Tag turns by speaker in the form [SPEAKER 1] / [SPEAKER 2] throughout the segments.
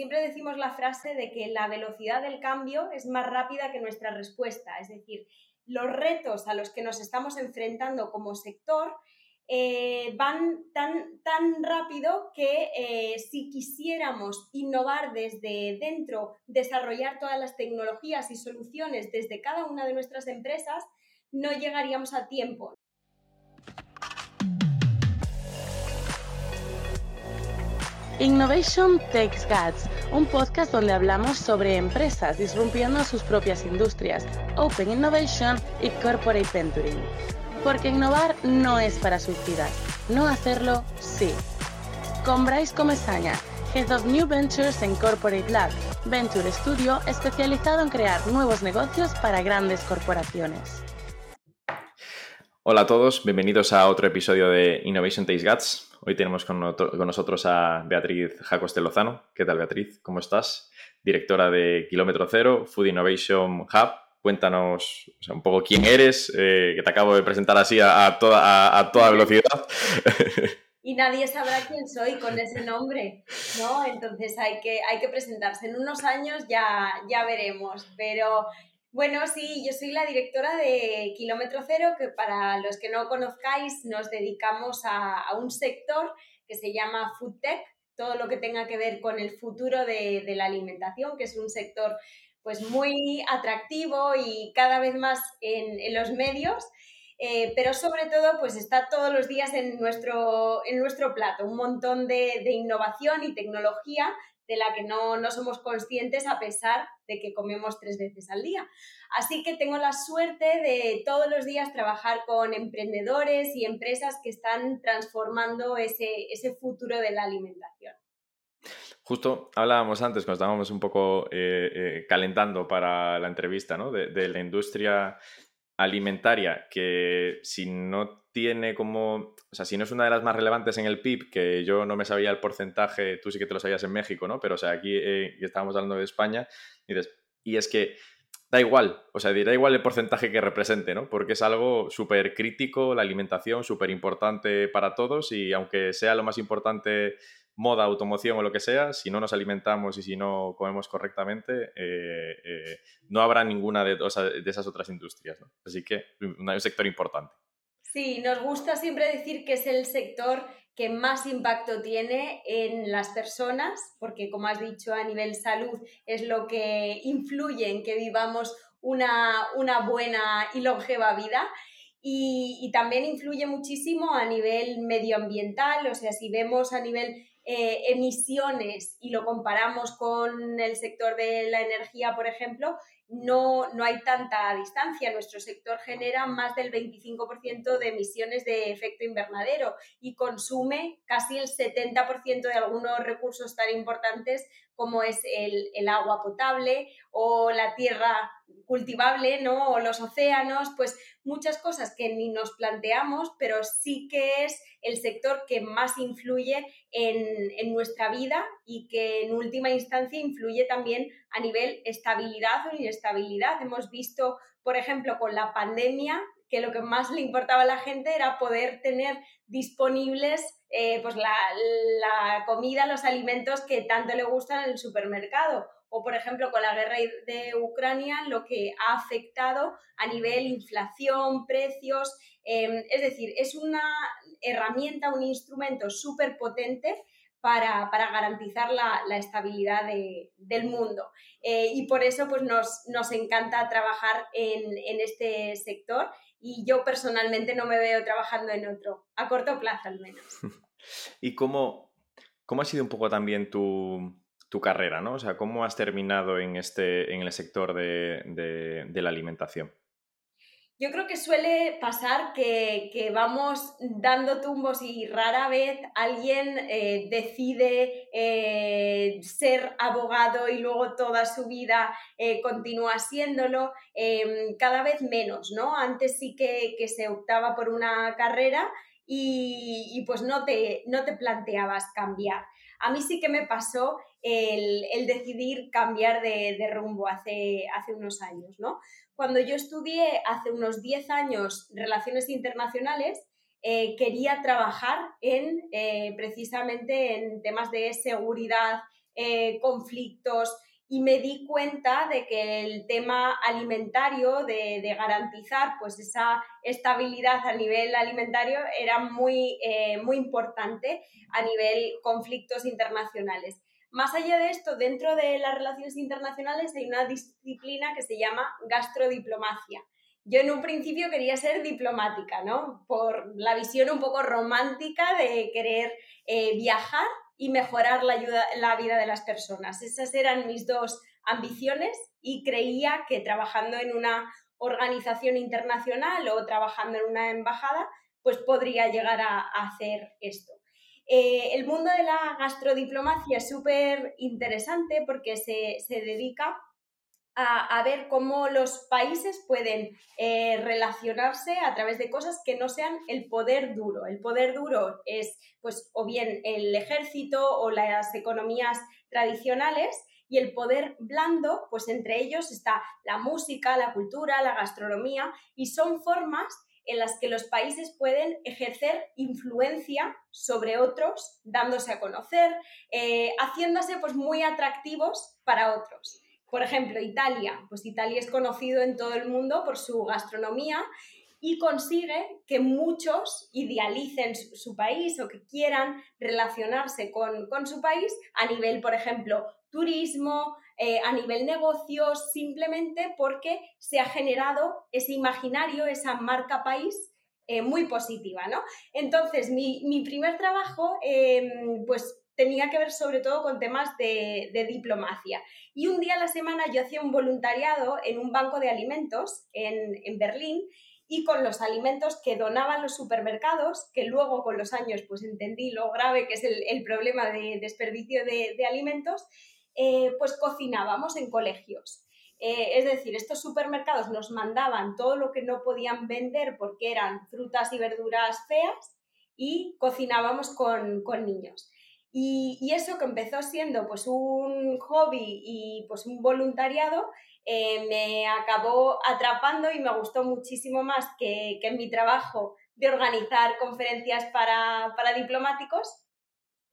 [SPEAKER 1] siempre decimos la frase de que la velocidad del cambio es más rápida que nuestra respuesta, es decir, los retos a los que nos estamos enfrentando como sector eh, van tan, tan rápido que eh, si quisiéramos innovar desde dentro, desarrollar todas las tecnologías y soluciones desde cada una de nuestras empresas, no llegaríamos a tiempo.
[SPEAKER 2] Innovation Takes Guts, un podcast donde hablamos sobre empresas disrumpiendo sus propias industrias, Open Innovation y Corporate Venturing. Porque innovar no es para suicidas, no hacerlo sí. Con Bryce Comesaña, Head of New Ventures en Corporate Lab, Venture Studio especializado en crear nuevos negocios para grandes corporaciones.
[SPEAKER 3] Hola a todos, bienvenidos a otro episodio de Innovation Takes Guts. Hoy tenemos con, nosotros a Beatriz Jacoste Lozano. ¿Qué tal, Beatriz? ¿Cómo estás? Directora de Kilómetro Cero, Food Innovation Hub. Cuéntanos un poco quién eres, eh, que te acabo de presentar así a, toda, a, toda velocidad.
[SPEAKER 1] y nadie sabrá quién soy con ese nombre, ¿no? Entonces hay que, hay que presentarse. En unos años ya, ya veremos, pero bueno, sí, yo soy la directora de Kilómetro Cero, que para los que no conozcáis nos dedicamos a, un sector que se llama Food Tech, todo lo que tenga que ver con el futuro de, la alimentación, que es un sector pues muy atractivo y cada vez más en, los medios, eh, pero sobre todo pues está todos los días en nuestro, en nuestro plato, un montón de, de innovación y tecnología de la que no, somos conscientes a pesar de que comemos tres veces al día. Así que tengo la suerte de todos los días trabajar con emprendedores y empresas que están transformando ese, futuro de la alimentación.
[SPEAKER 3] Justo hablábamos antes, cuando estábamos un poco eh, eh, calentando para la entrevista, ¿no? de, de, la industria alimentaria, que si no tiene como, o sea, si no es una de las más relevantes en el PIB, que yo no me sabía el porcentaje, tú sí que te lo sabías en México, ¿no? Pero, o sea, aquí eh, estábamos hablando de España, y, y es que da igual, o sea, da igual el porcentaje que represente, ¿no? Porque es algo súper crítico, la alimentación, súper importante para todos y aunque sea lo más importante moda, automoción o lo que sea, si no nos alimentamos y si no comemos correctamente, eh, eh, no habrá ninguna de, de, esas otras industrias, ¿no? Así que un sector importante.
[SPEAKER 1] Sí, nos gusta siempre decir que es el sector que más impacto tiene en las personas, porque como has dicho, a nivel salud es lo que influye en que vivamos una, buena y longeva vida. Y, también influye muchísimo a nivel medioambiental, o sea, si vemos a nivel eh, emisiones y lo comparamos con el sector de la energía, por ejemplo, no, no hay tanta distancia. Nuestro sector genera más del 25% de emisiones de efecto invernadero y consume casi el 70% de algunos recursos tan importantes como es el, agua potable o la tierra cultivable, ¿no? O los océanos, pues muchas cosas que ni nos planteamos, pero sí que es el sector que más influye en, en nuestra vida y que en última instancia influye también a nivel estabilidad o inestabilidad. Hemos visto, por ejemplo, con la pandemia, que lo que más le importaba a la gente era poder tener disponibles eh, pues la, la, comida, los alimentos que tanto le gustan en el supermercado. O, por ejemplo, con la guerra de Ucrania, lo que ha afectado a nivel inflación, precios. Em, es decir, es una herramienta, un instrumento súper potente para, garantizar la, estabilidad del mundo. Eh, y por eso pues, nos, nos encanta trabajar en, en este sector y yo personalmente no me veo trabajando en otro, a corto plazo al menos.
[SPEAKER 3] ¿Y cómo, cómo ha sido un poco también tu, tu, carrera, ¿no? O sea, ¿cómo has terminado en, este, en el sector de, de la alimentación?
[SPEAKER 1] Yo creo que suele pasar que, vamos dando tumbos y rara vez alguien eh, decide eh, ser abogado y luego toda su vida eh, continúa siéndolo, em, cada vez menos, ¿no? Antes sí que, se optaba por una carrera y, pues no te, no te planteabas cambiar. A mí sí que me pasó el, decidir cambiar de, de rumbo hace, hace unos años, ¿no? Cuando yo estudié hace unos 10 años relaciones internacionales, eh, quería trabajar en, eh, precisamente en temas de seguridad eh, conflictos y me di cuenta de que el tema alimentario, de, garantizar pues esa estabilidad a nivel alimentario era muy, muy importante a nivel conflictos internacionales. Más allá de esto, dentro de las relaciones internacionales hay una disciplina que se llama gastrodiplomacia. Yo en un principio quería ser diplomática, ¿no? Por la visión un poco romántica de querer eh, viajar y mejorar la, ayuda, la vida de las personas. Esas eran mis dos ambiciones y creía que trabajando en una organización internacional o trabajando en una embajada, pues podría llegar a, hacer esto. Eh, el mundo de la gastrodiplomacia es súper interesante porque se, se dedica a, ver cómo los países pueden eh, relacionarse a través de cosas que no sean el poder duro. El poder duro es, pues, o bien el ejército o las economías tradicionales, y el poder blando, pues entre ellos está la música, la cultura, la gastronomía, y son formas en las que los países pueden ejercer influencia sobre otros, dándose a conocer, eh, haciéndose pues muy atractivos para otros. Por ejemplo, Italia. Pues Italia es conocido en todo el mundo por su gastronomía y consigue que muchos idealicen su, país o que quieran relacionarse con, su país a nivel, por ejemplo, turismo, eh, a nivel negocios, simplemente porque se ha generado ese imaginario, esa marca país eh, muy positiva, ¿no? Entonces, mi, primer trabajo, em, pues tenía que ver sobre todo con temas de, diplomacia. Y un día a la semana yo hacía un voluntariado en un banco de alimentos en, Berlín y con los alimentos que donaban los supermercados, que luego con los años pues entendí lo grave que es el, problema de desperdicio de, alimentos, eh, pues cocinábamos en colegios. Eh, es decir, estos supermercados nos mandaban todo lo que no podían vender porque eran frutas y verduras feas y cocinábamos con, con niños. Y, eso que empezó siendo pues un hobby y pues un voluntariado, eh, me acabó atrapando y me gustó muchísimo más que, que mi trabajo de organizar conferencias para, para diplomáticos.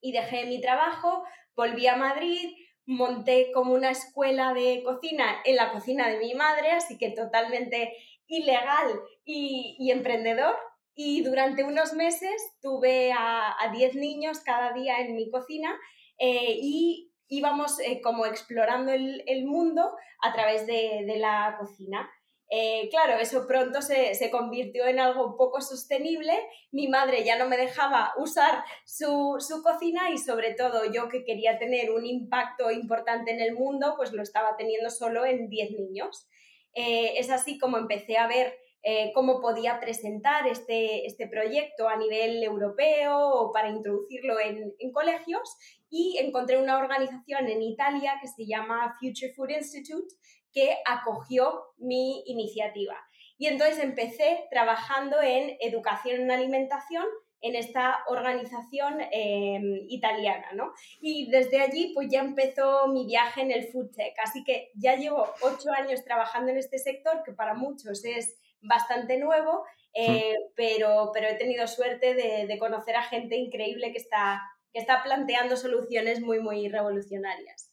[SPEAKER 1] Y dejé mi trabajo, volví a Madrid, monté como una escuela de cocina en la cocina de mi madre, así que totalmente ilegal y, y emprendedor. Y durante unos meses tuve a 10 niños cada día en mi cocina eh, y íbamos eh, como explorando el, mundo a través de, la cocina. Eh, claro, eso pronto se, convirtió en algo poco sostenible. Mi madre ya no me dejaba usar su, cocina y sobre todo yo que quería tener un impacto importante en el mundo, pues lo estaba teniendo solo en 10 niños. es así como empecé a ver eh, cómo podía presentar este, este, proyecto a nivel europeo o para introducirlo en, colegios y encontré una organización en Italia que se llama Future Food Institute que acogió mi iniciativa. Y entonces empecé trabajando en educación en alimentación en esta organización em, italiana, ¿no? Y desde allí pues ya empezó mi viaje en el food tech, así que ya llevo ocho años trabajando en este sector que para muchos es bastante nuevo, eh, pero, pero he tenido suerte de, conocer a gente increíble que está, que está planteando soluciones muy, muy revolucionarias.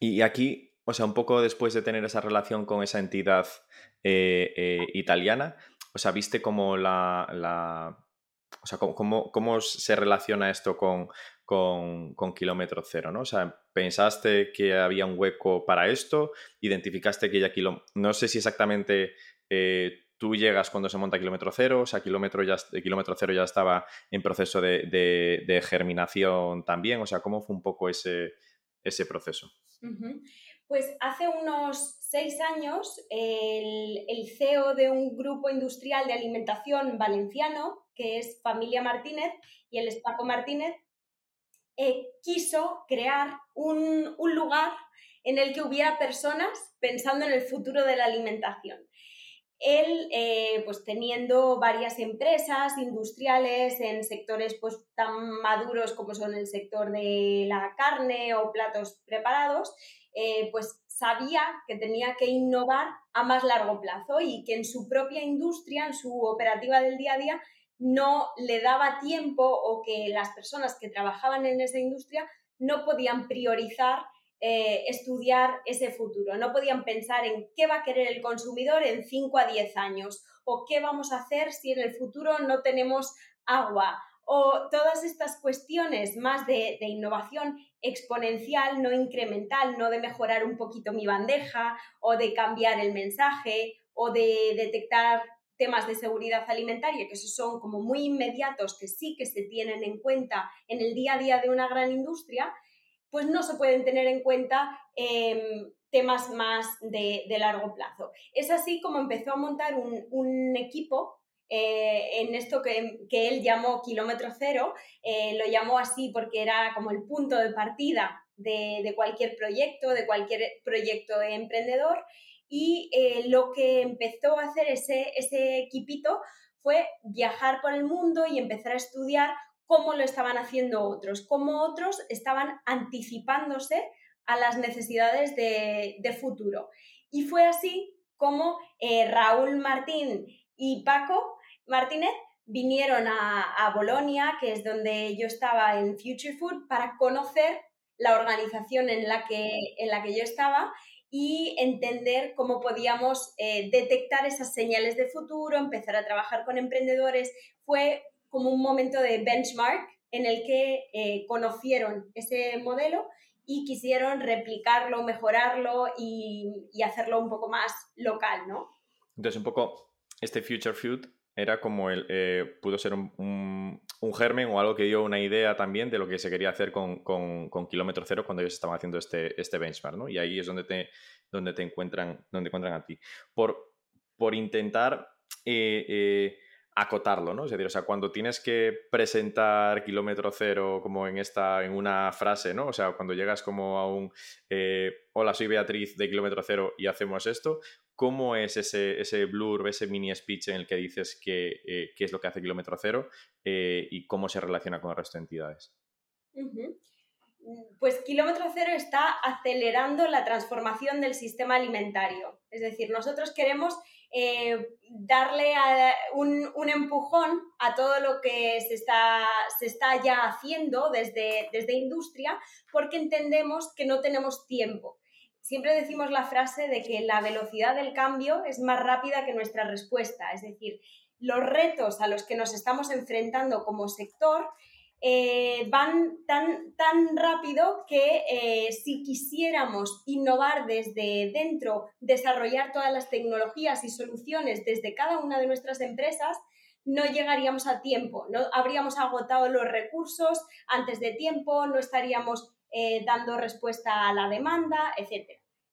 [SPEAKER 3] Y aquí, o sea, un poco después de tener esa relación con esa entidad eh, eh, italiana, o sea, viste cómo la, o sea, cómo, se relaciona esto con, con, con, kilómetro cero, ¿no? O sea, pensaste que había un hueco para esto, identificaste que ya kilómetro... No sé si exactamente eh, tú llegas cuando se monta kilómetro cero, o sea, kilómetro, ya, kilómetro cero ya estaba en proceso de, germinación también, o sea, ¿cómo fue un poco ese, ese proceso?
[SPEAKER 1] Pues hace unos seis años el, CEO de un grupo industrial de alimentación valenciano, que es Familia Martínez, y el es Paco Martínez, eh, quiso crear un, un lugar en el que hubiera personas pensando en el futuro de la alimentación. Él, eh, pues teniendo varias empresas industriales en sectores pues, tan maduros como son el sector de la carne o platos preparados, eh, pues sabía que tenía que innovar a más largo plazo y que en su propia industria, en su operativa del día a día, no le daba tiempo o que las personas que trabajaban en esa industria no podían priorizar eh, estudiar ese futuro, no podían pensar en qué va a querer el consumidor en 5 a 10 años o qué vamos a hacer si en el futuro no tenemos agua o todas estas cuestiones más de, innovación exponencial, no incremental, no de mejorar un poquito mi bandeja o de cambiar el mensaje o de detectar temas de seguridad alimentaria, que esos son como muy inmediatos, que sí que se tienen en cuenta en el día a día de una gran industria, pues no se pueden tener en cuenta em, temas más de, largo plazo. Es así como empezó a montar un equipo eh, en esto que, él llamó kilómetro cero, eh, lo llamó así porque era como el punto de partida de, cualquier proyecto, de cualquier proyecto emprendedor. Y eh, lo que empezó a hacer ese, ese equipito fue viajar por el mundo y empezar a estudiar cómo lo estaban haciendo otros, cómo otros estaban anticipándose a las necesidades de, futuro. Y fue así como Raúl Martín y Paco Martínez vinieron a, Bolonia, que es donde yo estaba en Future Food, para conocer la organización en la que, en la que yo estaba y entender cómo podíamos eh, detectar esas señales de futuro, empezar a trabajar con emprendedores. Fue como un momento de benchmark en el que eh, conocieron ese modelo y quisieron replicarlo, mejorarlo y, y, hacerlo un poco más local, ¿no?
[SPEAKER 3] Entonces, un poco este Future Food era como el, eh, pudo ser un, germen o algo que dio una idea también de lo que se quería hacer con, Kilómetro Cero cuando ellos estaban haciendo este, este benchmark, ¿no? Y ahí es donde te, donde te encuentran, donde encuentran a ti. Por, por intentar eh, eh, acotarlo, ¿no? Es decir, o sea, cuando tienes que presentar kilómetro cero como en esta, en una frase, ¿no? O sea, cuando llegas como a un hola, soy Beatriz de kilómetro cero y hacemos esto, ¿Cómo es ese, ese blur, ese mini speech en el que dices qué eh, es lo que hace Kilómetro Cero eh, y cómo se relaciona con el resto de entidades?
[SPEAKER 1] Pues Kilómetro Cero está acelerando la transformación del sistema alimentario. Es decir, nosotros queremos eh, darle un, un, empujón a todo lo que se está, se está ya haciendo desde, desde industria porque entendemos que no tenemos tiempo siempre decimos la frase de que la velocidad del cambio es más rápida que nuestra respuesta, es decir, los retos a los que nos estamos enfrentando como sector eh, van tan, tan rápido que eh, si quisiéramos innovar desde dentro, desarrollar todas las tecnologías y soluciones desde cada una de nuestras empresas, no llegaríamos a tiempo, no habríamos agotado los recursos antes de tiempo, no estaríamos eh, dando respuesta a la demanda, etc.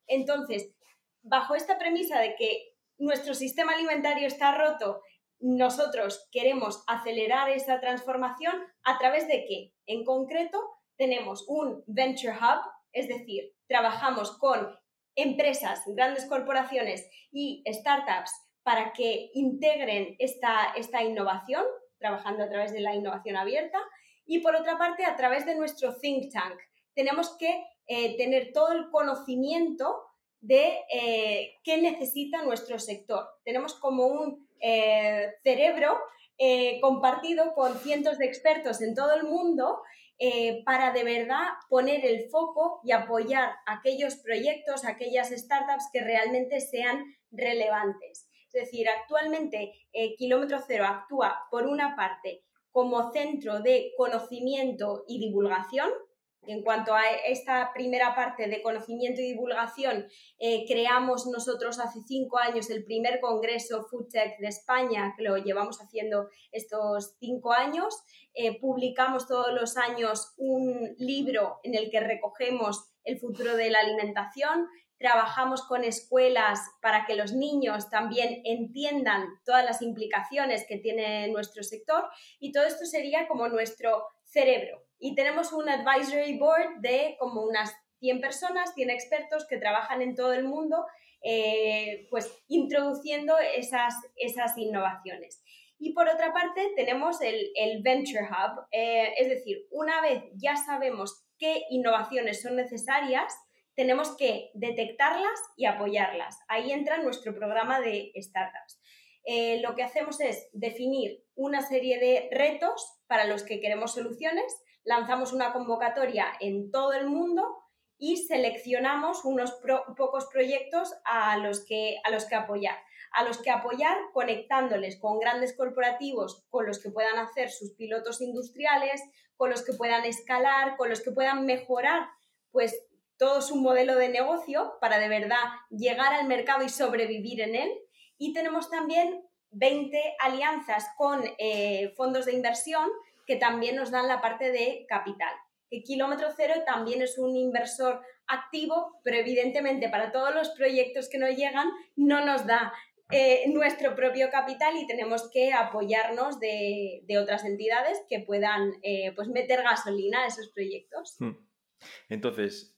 [SPEAKER 1] Entonces, bajo esta premisa de que nuestro sistema alimentario está roto, nosotros queremos acelerar esa transformación a través de qué? En concreto, tenemos un Venture Hub, es decir, trabajamos con empresas, grandes corporaciones y startups para que integren esta, esta innovación, trabajando a través de la innovación abierta, y por otra parte, a través de nuestro think tank, tenemos que eh, tener todo el conocimiento de eh, qué necesita nuestro sector. Tenemos como un eh, cerebro compartido con cientos de expertos en todo el mundo para de verdad poner el foco y apoyar aquellos proyectos, aquellas startups que realmente sean relevantes. Es decir, actualmente Kilómetro Cero actúa por una parte como centro de conocimiento y divulgación, en cuanto a esta primera parte de conocimiento y divulgación, eh, creamos nosotros hace cinco años el primer Congreso FoodTech de España, que lo llevamos haciendo estos cinco años. Eh, publicamos todos los años un libro en el que recogemos el futuro de la alimentación. Trabajamos con escuelas para que los niños también entiendan todas las implicaciones que tiene nuestro sector y todo esto sería como nuestro cerebro, y tenemos un advisory board de como unas 100 personas, 100 expertos que trabajan en todo el mundo, eh, pues introduciendo esas, esas innovaciones. Y por otra parte, tenemos el, el Venture Hub, eh, es decir, una vez ya sabemos qué innovaciones son necesarias, tenemos que detectarlas y apoyarlas. Ahí entra nuestro programa de startups. Eh, lo que hacemos es definir una serie de retos para los que queremos soluciones lanzamos una convocatoria en todo el mundo y seleccionamos unos pocos proyectos a los, que, a los que apoyar. A los que apoyar conectándoles con grandes corporativos con los que puedan hacer sus pilotos industriales, con los que puedan escalar, con los que puedan mejorar pues todo su modelo de negocio para de verdad llegar al mercado y sobrevivir en él. Y tenemos también 20 alianzas con eh, fondos de inversión que también nos dan la parte de capital. Que Kilómetro Cero también es un inversor activo, pero evidentemente para todos los proyectos que nos llegan no nos da eh, nuestro propio capital y tenemos que apoyarnos de, otras entidades que puedan eh, pues meter gasolina a esos proyectos. Hmm.
[SPEAKER 3] Entonces,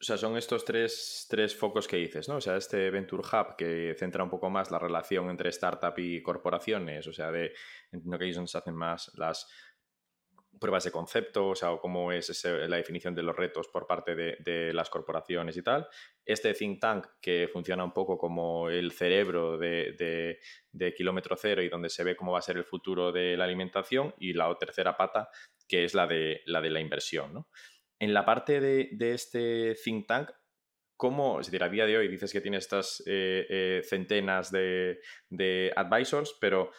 [SPEAKER 3] o sea, son estos tres, tres, focos que dices, ¿no? O sea, este Venture Hub que centra un poco más la relación entre startup y corporaciones, o sea, de, entiendo que donde se hacen más las pruebas de concepto, o sea, o cómo es la definición de los retos por parte de, las corporaciones y tal. Este think tank que funciona un poco como el cerebro de, de, kilómetro cero y donde se ve cómo va a ser el futuro de la alimentación y la tercera pata que es la de la, de la inversión, ¿no? En la parte de, este think tank, ¿cómo, es decir, a día de hoy dices que tiene estas eh, eh, centenas de, advisors, pero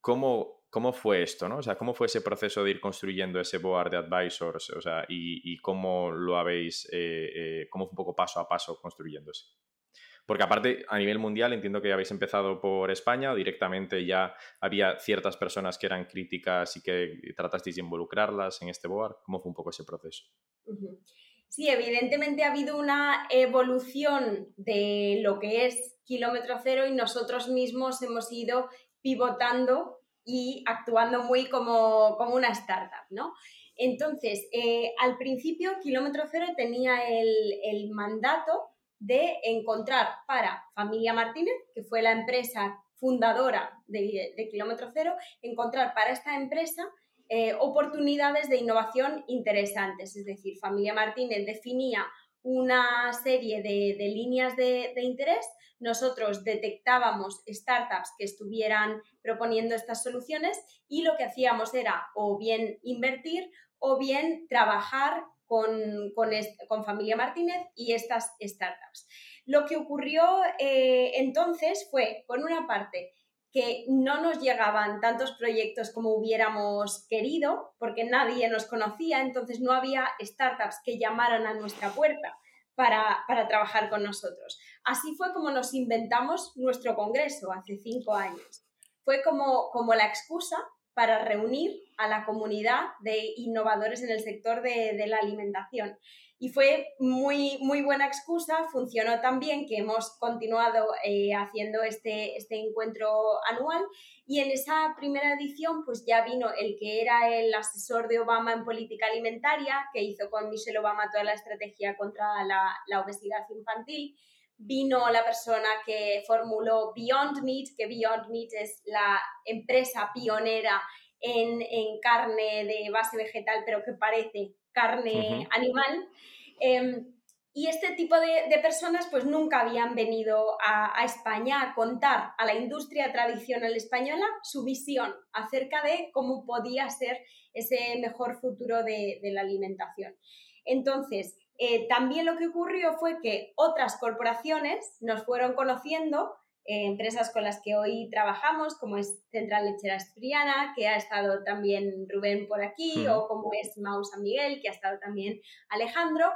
[SPEAKER 3] ¿cómo, ¿cómo fue esto? ¿no? O sea, ¿cómo fue ese proceso de ir construyendo ese board de advisors? O sea, y, cómo lo habéis, eh, cómo fue un poco paso a paso construyéndose. Porque aparte, a nivel mundial, entiendo que habéis empezado por España o directamente ya había ciertas personas que eran críticas y que tratasteis de involucrarlas en este board. ¿Cómo fue un poco ese proceso?
[SPEAKER 1] Sí, evidentemente ha habido una evolución de lo que es kilómetro cero y nosotros mismos hemos ido pivotando y actuando muy como, una startup, ¿no? Entonces, eh, al principio, Kilómetro Cero tenía el, mandato de encontrar para Familia Martínez, que fue la empresa fundadora de, de Kilómetro Cero, encontrar para esta empresa eh, oportunidades de innovación interesantes. Es decir, Familia Martínez definía una serie de, líneas de, interés, nosotros detectábamos startups que estuvieran proponiendo estas soluciones y lo que hacíamos era o bien invertir o bien trabajar con, con, Familia Martínez y estas startups. Lo que ocurrió eh, entonces fue, por una parte, que no nos llegaban tantos proyectos como hubiéramos querido, porque nadie nos conocía, entonces no había startups que llamaran a nuestra puerta para, trabajar con nosotros. Así fue como nos inventamos nuestro congreso hace cinco años. Fue como, como la excusa para reunir a la comunidad de innovadores en el sector de, la alimentación. Y fue muy, muy buena excusa, funcionó tan bien que hemos continuado eh, haciendo este, este encuentro anual. Y en esa primera edición pues ya vino el que era el asesor de Obama en política alimentaria, que hizo con Michelle Obama toda la estrategia contra la obesidad infantil, vino la persona que formuló Beyond Meat, que Beyond Meat es la empresa pionera en, en carne de base vegetal, pero que parece carne animal. Em, y este tipo de, personas pues nunca habían venido a, España a contar a la industria tradicional española su visión acerca de cómo podía ser ese mejor futuro de, la alimentación. Entonces, eh, también lo que ocurrió fue que otras corporaciones nos fueron conociendo eh, empresas con las que hoy trabajamos, como es Central Lechera Espriana, que ha estado también Rubén por aquí, o como es Mau San Miguel, que ha estado también Alejandro,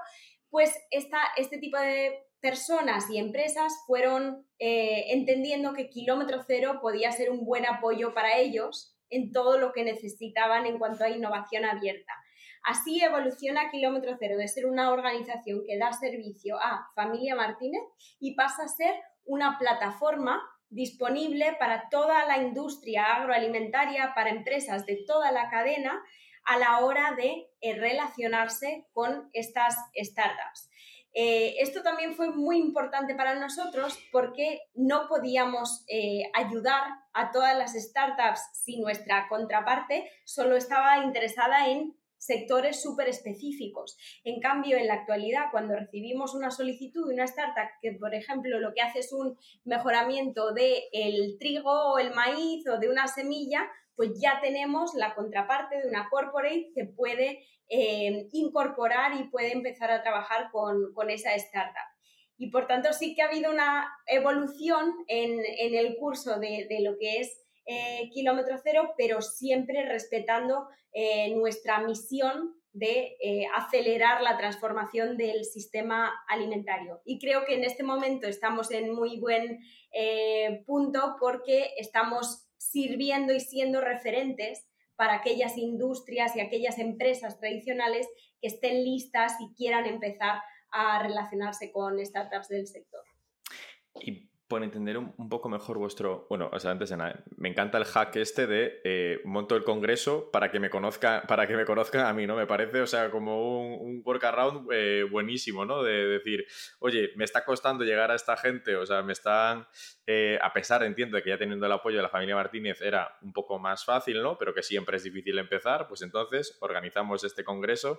[SPEAKER 1] pues esta, este tipo de personas y empresas fueron eh, entendiendo que Kilómetro Cero podía ser un buen apoyo para ellos en todo lo que necesitaban en cuanto a innovación abierta. Así evoluciona Kilómetro Cero de ser una organización que da servicio a Familia Martínez y pasa a ser una plataforma disponible para toda la industria agroalimentaria, para empresas de toda la cadena, a la hora de eh, relacionarse con estas startups. Eh, esto también fue muy importante para nosotros porque no podíamos eh, ayudar a todas las startups si nuestra contraparte solo estaba interesada en sectores súper específicos. En cambio, en la actualidad, cuando recibimos una solicitud de una startup que, por ejemplo, lo que hace es un mejoramiento del el trigo o el maíz o de una semilla, pues ya tenemos la contraparte de una corporate que puede eh, incorporar y puede empezar a trabajar con, esa startup. Y por tanto sí que ha habido una evolución en, el curso de, lo que es eh, kilómetro cero, pero siempre respetando eh, nuestra misión de acelerar la transformación del sistema alimentario. Y creo que en este momento estamos en muy buen punto porque estamos sirviendo y siendo referentes para aquellas industrias y aquellas empresas tradicionales que estén listas y quieran empezar a relacionarse con startups del sector.
[SPEAKER 3] Por entender un, poco mejor vuestro. Bueno, o sea, antes de nada, me encanta el hack este de eh, monto el congreso para que me conozca, para que me conozcan a mí, ¿no? Me parece, o sea, como un, un workaround eh, buenísimo, ¿no? De decir, oye, me está costando llegar a esta gente, o sea, me están. Eh, a pesar, entiendo, de que ya teniendo el apoyo de la familia Martínez era un poco más fácil, ¿no? Pero que siempre es difícil empezar, pues entonces organizamos este congreso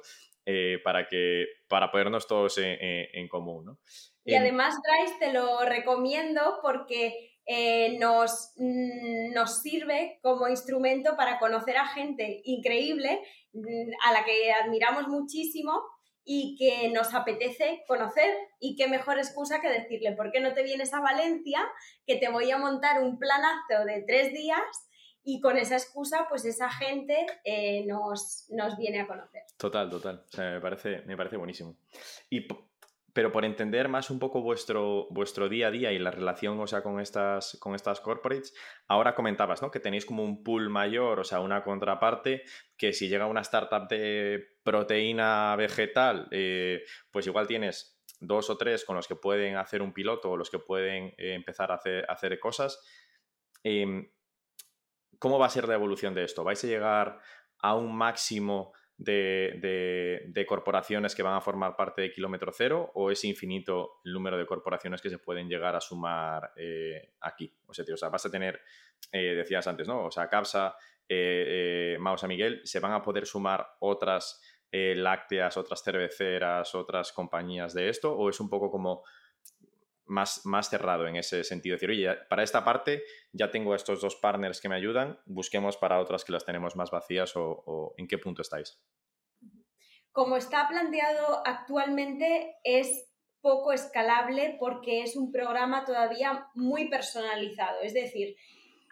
[SPEAKER 3] para que para ponernos todos en, en común, ¿no?
[SPEAKER 1] Y además, Bryce, te lo recomiendo porque eh, nos, mm, nos sirve como instrumento para conocer a gente increíble, mm, a la que admiramos muchísimo y que nos apetece conocer. Y qué mejor excusa que decirle, ¿por qué no te vienes a Valencia? Que te voy a montar un planazo de tres días y con esa excusa, pues esa gente eh, nos, nos, viene a conocer.
[SPEAKER 3] Total, total. Me parece, me parece buenísimo. Y pero por entender más un poco vuestro, vuestro día a día y la relación, o sea, con estas, con estas corporates, ahora comentabas, ¿no? Que tenéis como un pool mayor, o sea, una contraparte, que si llega una startup de proteína vegetal, eh, pues igual tienes dos o tres con los que pueden hacer un piloto o los que pueden eh, empezar a hacer, cosas. Em, ¿Cómo va a ser la evolución de esto? ¿Vais a llegar a un máximo de, corporaciones que van a formar parte de kilómetro cero o es infinito el número de corporaciones que se pueden llegar a sumar eh, aquí? O sea, vas a tener, decías antes, ¿no? O sea, CAPSA, eh, Mausa Miguel, ¿se van a poder sumar otras lácteas, otras cerveceras, otras compañías de esto? ¿O es un poco como más, más cerrado en ese sentido. Decir, oye, para esta parte ya tengo estos dos partners que me ayudan, busquemos para otras que las tenemos más vacías o, en qué punto estáis.
[SPEAKER 1] Como está planteado actualmente, es poco escalable porque es un programa todavía muy personalizado. Es decir,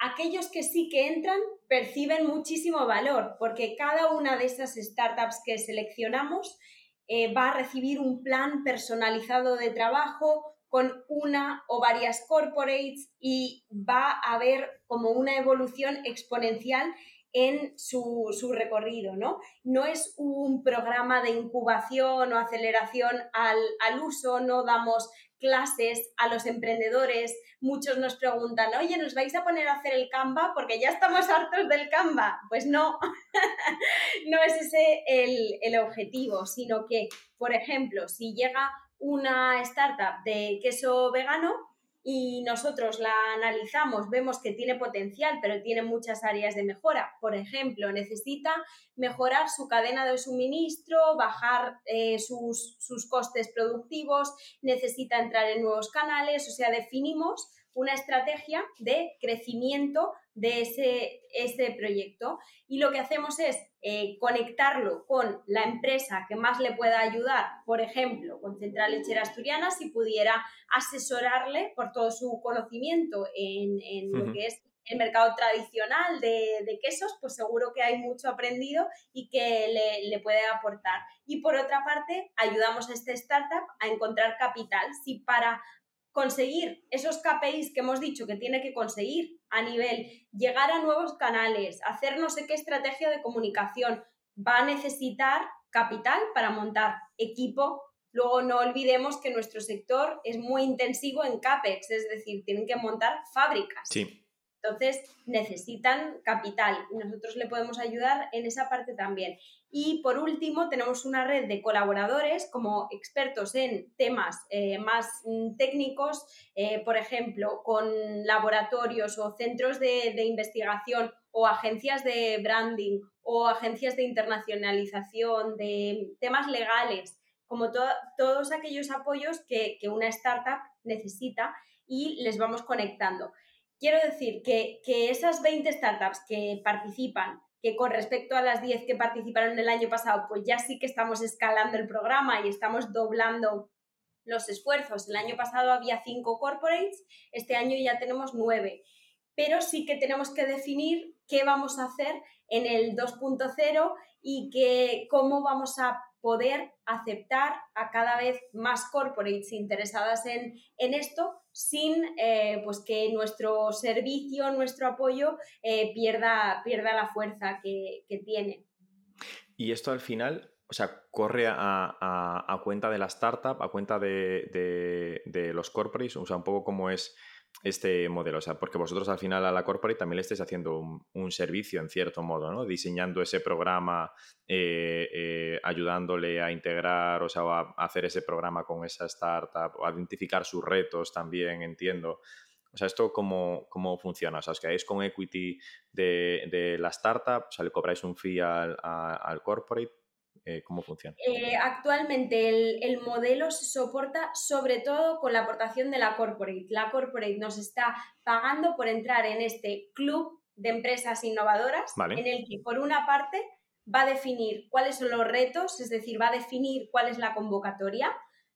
[SPEAKER 1] aquellos que sí que entran perciben muchísimo valor porque cada una de esas startups que seleccionamos eh, va a recibir un plan personalizado de trabajo, con una o varias corporates y va a haber como una evolución exponencial en su, recorrido, ¿no? No es un programa de incubación o aceleración al, al, uso, no damos clases a los emprendedores. Muchos nos preguntan, oye, ¿nos vais a poner a hacer el Canva? Porque ya estamos hartos del Canva. Pues no, no es ese el, el objetivo, sino que, por ejemplo, si llega una startup de queso vegano y nosotros la analizamos, vemos que tiene potencial, pero tiene muchas áreas de mejora. Por ejemplo, necesita mejorar su cadena de suministro, bajar eh, sus, sus costes productivos, necesita entrar en nuevos canales, o sea, definimos una estrategia de crecimiento de ese, ese proyecto. Y lo que hacemos es eh, conectarlo con la empresa que más le pueda ayudar, por ejemplo, con Central Lechera Asturiana, si pudiera asesorarle por todo su conocimiento en, en lo que es el mercado tradicional de, de, quesos, pues seguro que hay mucho aprendido y que le, le, puede aportar. Y por otra parte, ayudamos a esta startup a encontrar capital. Si para conseguir esos KPIs que hemos dicho que tiene que conseguir a nivel llegar a nuevos canales, hacer no sé qué estrategia de comunicación, va a necesitar capital para montar equipo. Luego no olvidemos que nuestro sector es muy intensivo en CAPEX, es decir, tienen que montar fábricas.
[SPEAKER 3] Sí.
[SPEAKER 1] Entonces necesitan capital y nosotros le podemos ayudar en esa parte también. Y por último, tenemos una red de colaboradores como expertos en temas eh, más mm, técnicos, eh, por ejemplo, con laboratorios o centros de, investigación o agencias de branding o agencias de internacionalización, de temas legales, como todos aquellos apoyos que, que una startup necesita y les vamos conectando. Quiero decir que, que esas 20 startups que participan que con respecto a las 10 que participaron el año pasado, pues ya sí que estamos escalando el programa y estamos doblando los esfuerzos. El año pasado había 5 corporates, este año ya tenemos 9, pero sí que tenemos que definir qué vamos a hacer en el 2.0 y que, cómo vamos a poder aceptar a cada vez más corporates interesadas en, esto sin eh, pues que nuestro servicio, nuestro apoyo eh, pierda, pierda la fuerza que, tiene.
[SPEAKER 3] Y esto al final, o sea, corre a, cuenta de la startup, a cuenta de, de los corporates, o sea, un poco como es este modelo? O sea, porque vosotros al final a la corporate también le estáis haciendo un, servicio en cierto modo, ¿no? Diseñando ese programa, eh, eh, ayudándole a integrar, o sea, a hacer ese programa con esa startup, o a identificar sus retos también, entiendo. O sea, ¿esto cómo, cómo funciona? O sea, ¿os quedáis con equity de, de la startup? O sea, ¿le cobráis un fee al, al corporate? Eh, ¿Cómo funciona?
[SPEAKER 1] Eh, actualmente el, modelo se soporta sobre todo con la aportación de la corporate. La corporate nos está pagando por entrar en este club de empresas innovadoras en el que por una parte va a definir cuáles son los retos, es decir, va a definir cuál es la convocatoria.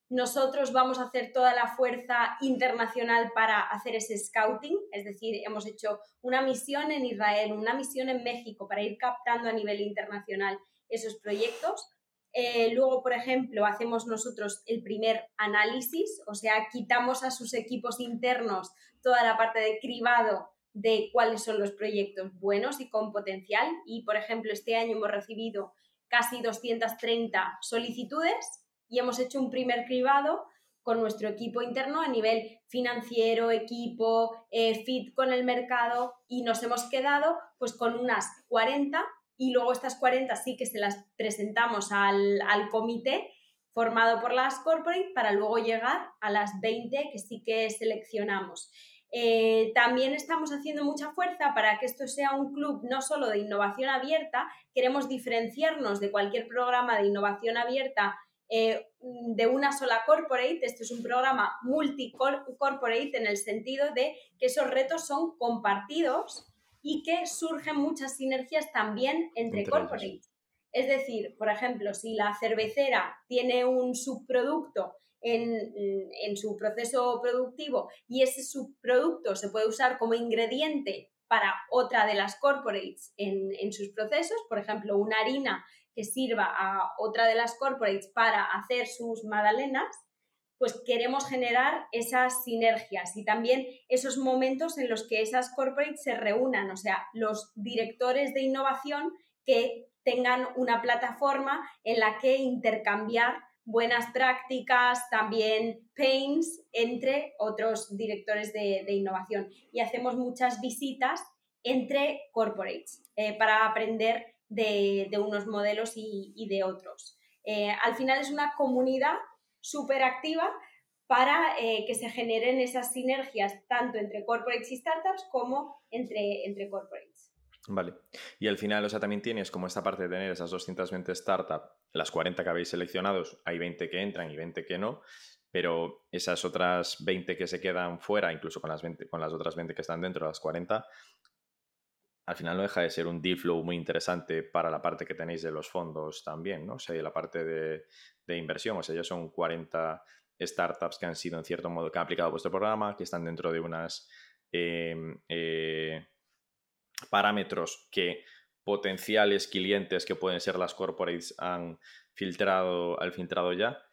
[SPEAKER 1] Nosotros vamos a hacer toda la fuerza internacional para hacer ese scouting, es decir, hemos hecho una misión en Israel, una misión en México para ir captando a nivel internacional esos proyectos. Eh, luego, por ejemplo, hacemos nosotros el primer análisis, o sea, quitamos a sus equipos internos toda la parte de cribado de cuáles son los proyectos buenos y con potencial. Y, por ejemplo, este año hemos recibido casi 230 solicitudes y hemos hecho un primer cribado con nuestro equipo interno a nivel financiero, equipo, eh, fit con el mercado y nos hemos quedado pues con unas 40 y luego estas 40 sí que se las presentamos al, comité formado por las corporate para luego llegar a las 20 que sí que seleccionamos. Eh, también estamos haciendo mucha fuerza para que esto sea un club no solo de innovación abierta, queremos diferenciarnos de cualquier programa de innovación abierta eh, de una sola corporate. Esto es un programa multi-corporate en el sentido de que esos retos son compartidos y que surgen muchas sinergias también entre, corporates. Es decir, por ejemplo, si la cervecera tiene un subproducto en, su proceso productivo y ese subproducto se puede usar como ingrediente para otra de las corporates en, en, sus procesos, por ejemplo, una harina que sirva a otra de las corporates para hacer sus magdalenas, pues queremos generar esas sinergias y también esos momentos en los que esas corporates se reúnan, o sea, los directores de innovación que tengan una plataforma en la que intercambiar buenas prácticas, también pains entre otros directores de, innovación. Y hacemos muchas visitas entre corporates eh, para aprender de, unos modelos y, de otros. Eh, al final es una comunidad súper activa para eh, que se generen esas sinergias tanto entre corporates y startups como entre, entre corporates.
[SPEAKER 3] Vale. Y al final, o sea, también tienes como esta parte de tener esas 220 startups, las 40 que habéis seleccionado, hay 20 que entran y 20 que no, pero esas otras 20 que se quedan fuera, incluso con las, 20, con las otras 20 que están dentro de las 40, al final no deja de ser un deal flow muy interesante para la parte que tenéis de los fondos también, ¿no? O sea, la parte de, inversión. O sea, ya son 40 startups que han sido en cierto modo, que han aplicado vuestro programa, que están dentro de unas em, eh, parámetros que potenciales clientes que pueden ser las corporates han filtrado, al filtrado ya.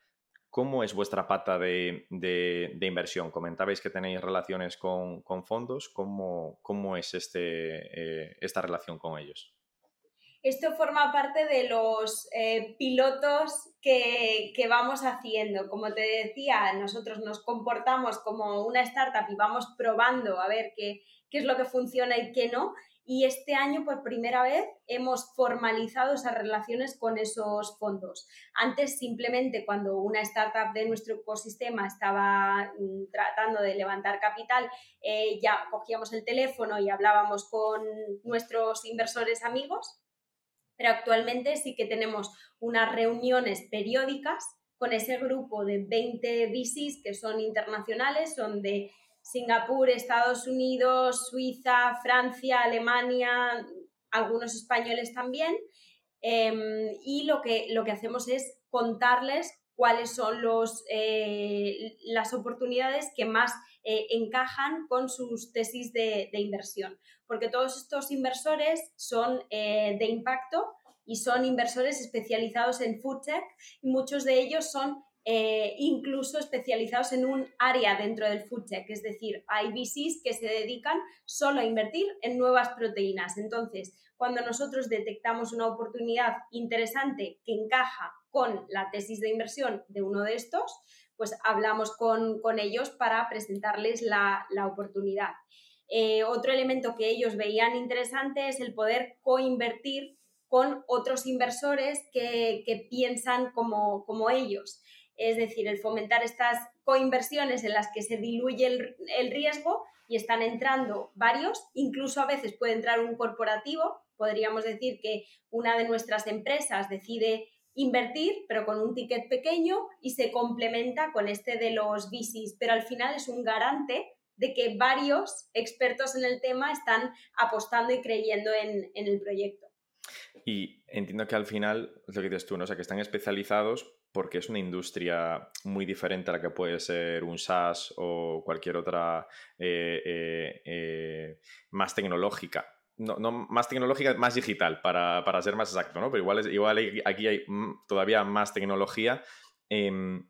[SPEAKER 3] ¿Cómo es vuestra pata de, inversión? Comentabais que tenéis relaciones con, fondos. ¿Cómo, ¿Cómo, es este, eh, esta relación con ellos?
[SPEAKER 1] Esto forma parte de los eh, pilotos que, vamos haciendo. Como te decía, nosotros nos comportamos como una startup y vamos probando a ver qué, qué es lo que funciona y qué no. Y este año, por primera vez, hemos formalizado esas relaciones con esos fondos. Antes, simplemente cuando una startup de nuestro ecosistema estaba mm, tratando de levantar capital, eh, ya cogíamos el teléfono y hablábamos con nuestros inversores amigos pero actualmente sí que tenemos unas reuniones periódicas con ese grupo de 20 VCs que son internacionales, son de Singapur, Estados Unidos, Suiza, Francia, Alemania, algunos españoles también. Em, y lo que, lo que hacemos es contarles cuáles son los, eh, las oportunidades que más eh, encajan con sus tesis de, inversión. Porque todos estos inversores son eh, de impacto y son inversores especializados en food tech y muchos de ellos son incluso especializados en un área dentro del food tech, es decir, hay VCs que se dedican solo a invertir en nuevas proteínas. Entonces, cuando nosotros detectamos una oportunidad interesante que encaja con la tesis de inversión de uno de estos, pues hablamos con, ellos para presentarles la, oportunidad. Eh, otro elemento que ellos veían interesante es el poder coinvertir con otros inversores que, piensan como, ellos. Es decir, el fomentar estas coinversiones en las que se diluye el, riesgo y están entrando varios, incluso a veces puede entrar un corporativo podríamos decir que una de nuestras empresas decide invertir, pero con un ticket pequeño y se complementa con este de los VCs, pero al final es un garante de que varios expertos en el tema están apostando y creyendo en, el proyecto.
[SPEAKER 3] Y entiendo que al final, lo que dices tú, ¿no? sea, que están especializados porque es una industria muy diferente a la que puede ser un SaaS o cualquier otra eh, eh, eh, más tecnológica no, no, más tecnológica, más digital, para, para, ser más exacto, ¿no? Pero igual, es, igual aquí hay todavía más tecnología, em,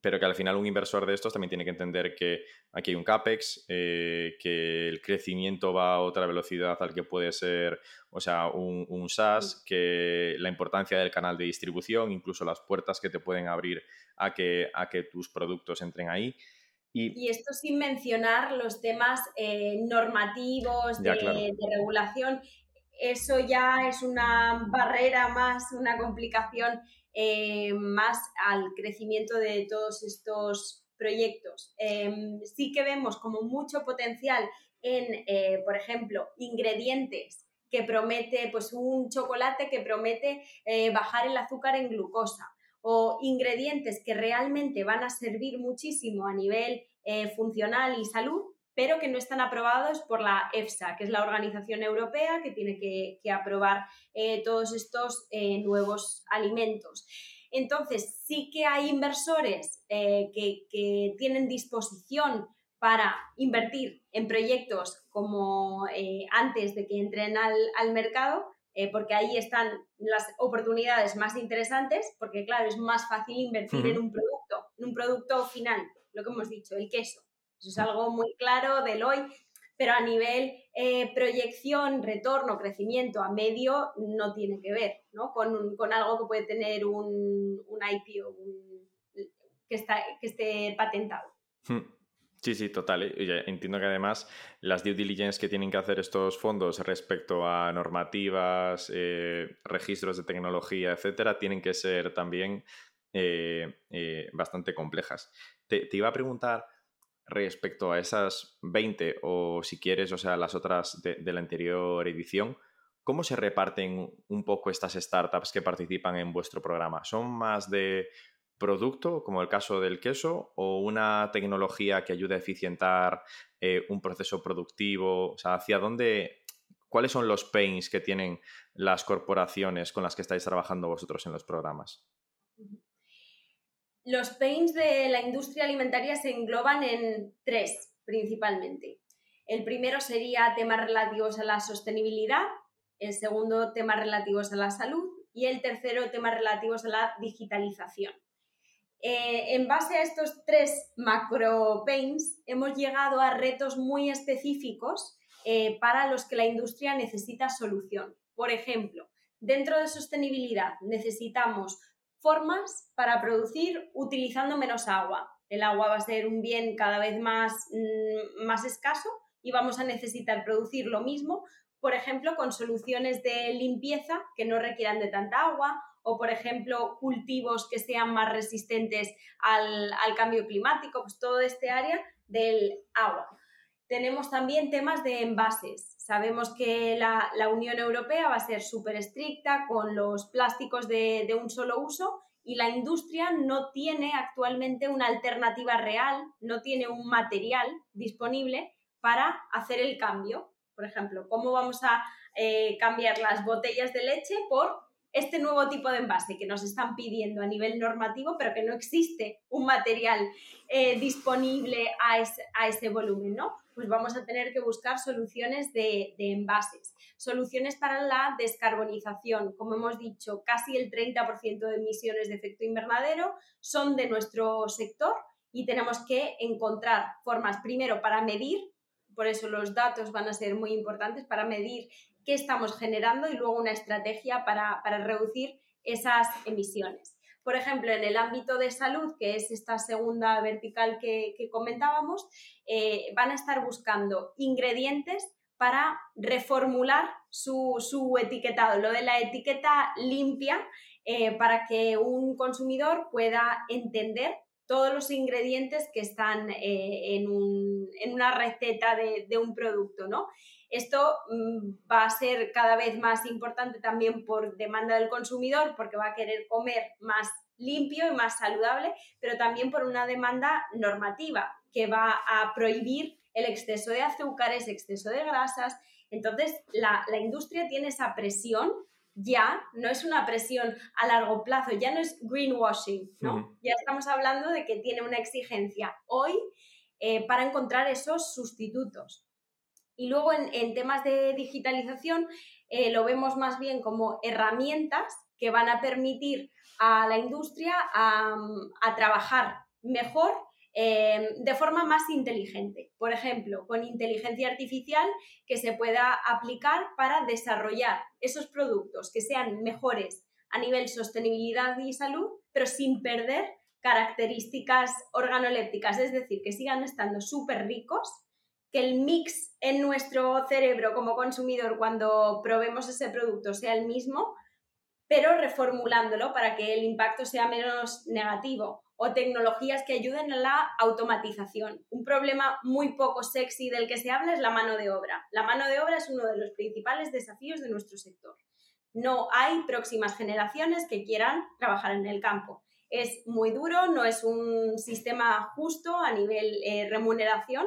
[SPEAKER 3] pero que al final un inversor de estos también tiene que entender que aquí hay un CAPEX, eh, que el crecimiento va a otra velocidad al que puede ser, o sea, un, un SaaS, que la importancia del canal de distribución, incluso las puertas que te pueden abrir a que, a que tus productos entren ahí.
[SPEAKER 1] Y, esto sin mencionar los temas eh, normativos, de, regulación. Eso ya es una barrera más, una complicación eh, más al crecimiento de todos estos proyectos. Em, sí que vemos como mucho potencial en, eh, por ejemplo, ingredientes que promete, pues un chocolate que promete bajar el azúcar en glucosa o ingredientes que realmente van a servir muchísimo a nivel eh, funcional y salud, pero que no están aprobados por la EFSA, que es la organización europea que tiene que, aprobar eh, todos estos eh, nuevos alimentos. Entonces, sí que hay inversores que, tienen disposición para invertir en proyectos como antes de que entren al mercado, eh, porque ahí están las oportunidades más interesantes, porque claro, es más fácil invertir en un producto, en un producto final, lo que hemos dicho, el queso. Eso es algo muy claro del hoy, pero a nivel eh, proyección, retorno, crecimiento a medio, no tiene que ver ¿no? con, con algo que puede tener un, un IPO que, está, que esté patentado.
[SPEAKER 3] Sí, sí, total. entiendo que además las due diligence que tienen que hacer estos fondos respecto a normativas, eh, registros de tecnología, etcétera, tienen que ser también eh, bastante complejas. Te, iba a preguntar respecto a esas 20 o si quieres, o sea, las otras de la anterior edición, ¿cómo se reparten un poco estas startups que participan en vuestro programa? ¿Son más de producto, como el caso del queso, o una tecnología que ayude a eficientar eh, un proceso productivo? O sea, ¿hacia dónde, cuáles son los pains que tienen las corporaciones con las que estáis trabajando vosotros en los programas?
[SPEAKER 1] Los pains de la industria alimentaria se engloban en tres principalmente. El primero sería temas relativos a la sostenibilidad, el segundo temas relativos a la salud y el tercero temas relativos a la digitalización. Eh, en base a estos tres macro pains, hemos llegado a retos muy específicos eh, para los que la industria necesita solución. Por ejemplo, dentro de sostenibilidad necesitamos formas para producir utilizando menos agua. El agua va a ser un bien cada vez más, mm, más escaso y vamos a necesitar producir lo mismo, por ejemplo, con soluciones de limpieza que no requieran de tanta agua o, por ejemplo, cultivos que sean más resistentes al, cambio climático, pues todo este área del agua. Tenemos también temas de envases. Sabemos que la, Unión Europea va a ser súper estricta con los plásticos de, un solo uso y la industria no tiene actualmente una alternativa real, no tiene un material disponible para hacer el cambio. Por ejemplo, ¿cómo vamos a eh, cambiar las botellas de leche por este nuevo tipo de envase que nos están pidiendo a nivel normativo, pero que no existe un material eh, disponible a, ese volumen, ¿no? Pues vamos a tener que buscar soluciones de, envases, soluciones para la descarbonización. Como hemos dicho, casi el 30% de emisiones de efecto invernadero son de nuestro sector y tenemos que encontrar formas primero para medir por eso los datos van a ser muy importantes para medir qué estamos generando y luego una estrategia para, reducir esas emisiones. Por ejemplo, en el ámbito de salud, que es esta segunda vertical que, comentábamos, eh, van a estar buscando ingredientes para reformular su, etiquetado, lo de la etiqueta limpia, eh, para que un consumidor pueda entender todos los ingredientes que están eh, en, una receta de, de, un producto, ¿no? Esto mm, va a ser cada vez más importante también por demanda del consumidor, porque va a querer comer más limpio y más saludable, pero también por una demanda normativa que va a prohibir el exceso de azúcares, exceso de grasas. Entonces, la, industria tiene esa presión ya, no es una presión a largo plazo, ya no es greenwashing, ¿no? Ya estamos hablando de que tiene una exigencia hoy eh, para encontrar esos sustitutos. Y luego en, temas de digitalización eh, lo vemos más bien como herramientas que van a permitir a la industria a, trabajar mejor em, de forma más inteligente. Por ejemplo, con inteligencia artificial que se pueda aplicar para desarrollar esos productos que sean mejores a nivel sostenibilidad y salud, pero sin perder características organolépticas, es decir, que sigan estando súper ricos que el mix en nuestro cerebro como consumidor cuando probemos ese producto sea el mismo, pero reformulándolo para que el impacto sea menos negativo o tecnologías que ayuden a la automatización. Un problema muy poco sexy del que se habla es la mano de obra. La mano de obra es uno de los principales desafíos de nuestro sector. No hay próximas generaciones que quieran trabajar en el campo. Es muy duro, no es un sistema justo a nivel eh, remuneración